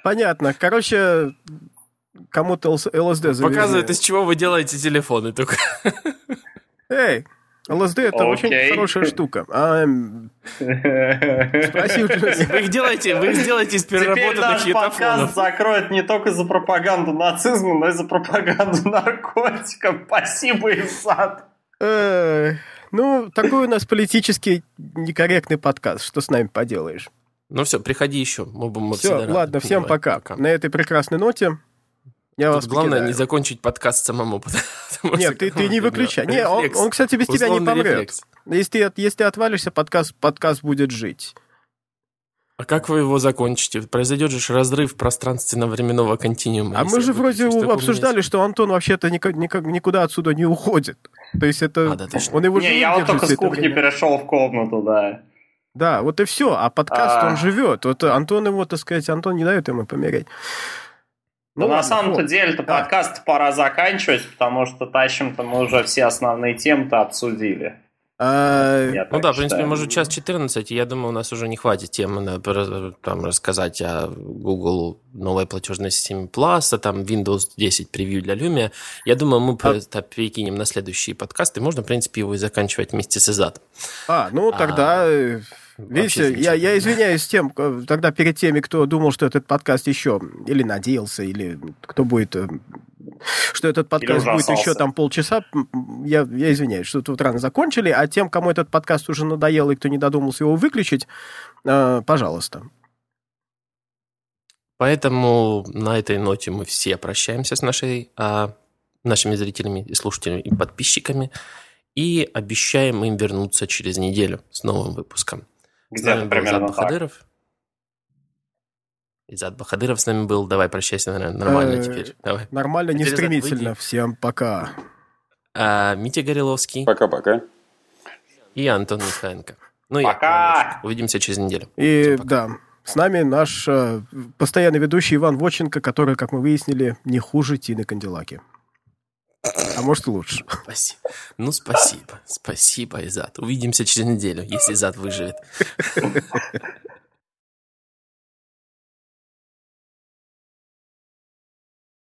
[SPEAKER 4] понятно. Короче, кому-то ЛСД
[SPEAKER 1] завезли. Показывает, из чего вы делаете телефоны только.
[SPEAKER 4] Эй, ЛСД это okay. очень хорошая штука. А,
[SPEAKER 1] спроси Вы их делаете, вы их сделаете из переработанных
[SPEAKER 2] Теперь наш подкаст закроют не только за пропаганду нацизма, но и за пропаганду наркотиков. Спасибо, Исад.
[SPEAKER 4] Ну, такой у нас политически некорректный подкаст. Что с нами поделаешь?
[SPEAKER 1] Ну все, приходи еще. Мы, мы
[SPEAKER 4] все, ладно, всем пока. пока. На этой прекрасной ноте
[SPEAKER 1] я Тут вас главное покидаю. не закончить подкаст самому.
[SPEAKER 4] Нет, ты, ты не выключай. Не, он, он, кстати, без тебя не помрет. Если, если ты отвалишься, подкаст, подкаст будет жить.
[SPEAKER 1] А как вы его закончите? Произойдет же разрыв пространственно-временного континуума.
[SPEAKER 4] А мы же вроде обсуждали, что Антон вообще-то никак, никак, никуда отсюда не уходит. То есть это... А, да,
[SPEAKER 2] он его не, я вот только с кухни перешел в комнату, да.
[SPEAKER 4] Да, вот и все. А подкаст, а... он живет. Вот Антон его, так сказать, Антон не дает ему помереть.
[SPEAKER 2] Ну, на самом-то вот. деле-то да. подкаст пора заканчивать, потому что тащим-то мы уже все основные темы-то обсудили.
[SPEAKER 1] А... Ну да, в принципе, может час 14, и я думаю, у нас уже не хватит темы на, там, рассказать о Google новой платежной системе Plus, а там Windows 10 превью для Lumia. Я думаю, мы а... это перекинем на следующие подкасты. Можно, в принципе, его и заканчивать вместе с Изат.
[SPEAKER 4] А, ну тогда... А... Видите, я, я извиняюсь тем, тогда перед теми, кто думал, что этот подкаст еще, или надеялся, или кто будет, э, что этот подкаст будет еще там полчаса, я, я извиняюсь, что тут рано закончили, а тем, кому этот подкаст уже надоел и кто не додумался его выключить, э, пожалуйста.
[SPEAKER 1] Поэтому на этой ноте мы все прощаемся с нашей, а, нашими зрителями и слушателями и подписчиками и обещаем им вернуться через неделю с новым выпуском.
[SPEAKER 2] Где-то примерно Изад Бахадыров. Так.
[SPEAKER 1] Изад Бахадыров с нами был. Давай прощайся, наверное, нормально э, теперь. Давай.
[SPEAKER 4] Нормально, не стремительно. Всем пока.
[SPEAKER 1] А, Митя Гореловский.
[SPEAKER 3] Пока-пока.
[SPEAKER 1] И Антон Михаенко.
[SPEAKER 2] Ну пока.
[SPEAKER 1] и Увидимся через неделю.
[SPEAKER 4] И да, с нами наш э, постоянный ведущий Иван Воченко, который, как мы выяснили, не хуже Тины Канделаки. А может лучше.
[SPEAKER 1] Спасибо. Ну, спасибо. Спасибо, Изат. Увидимся через неделю, если Изат выживет.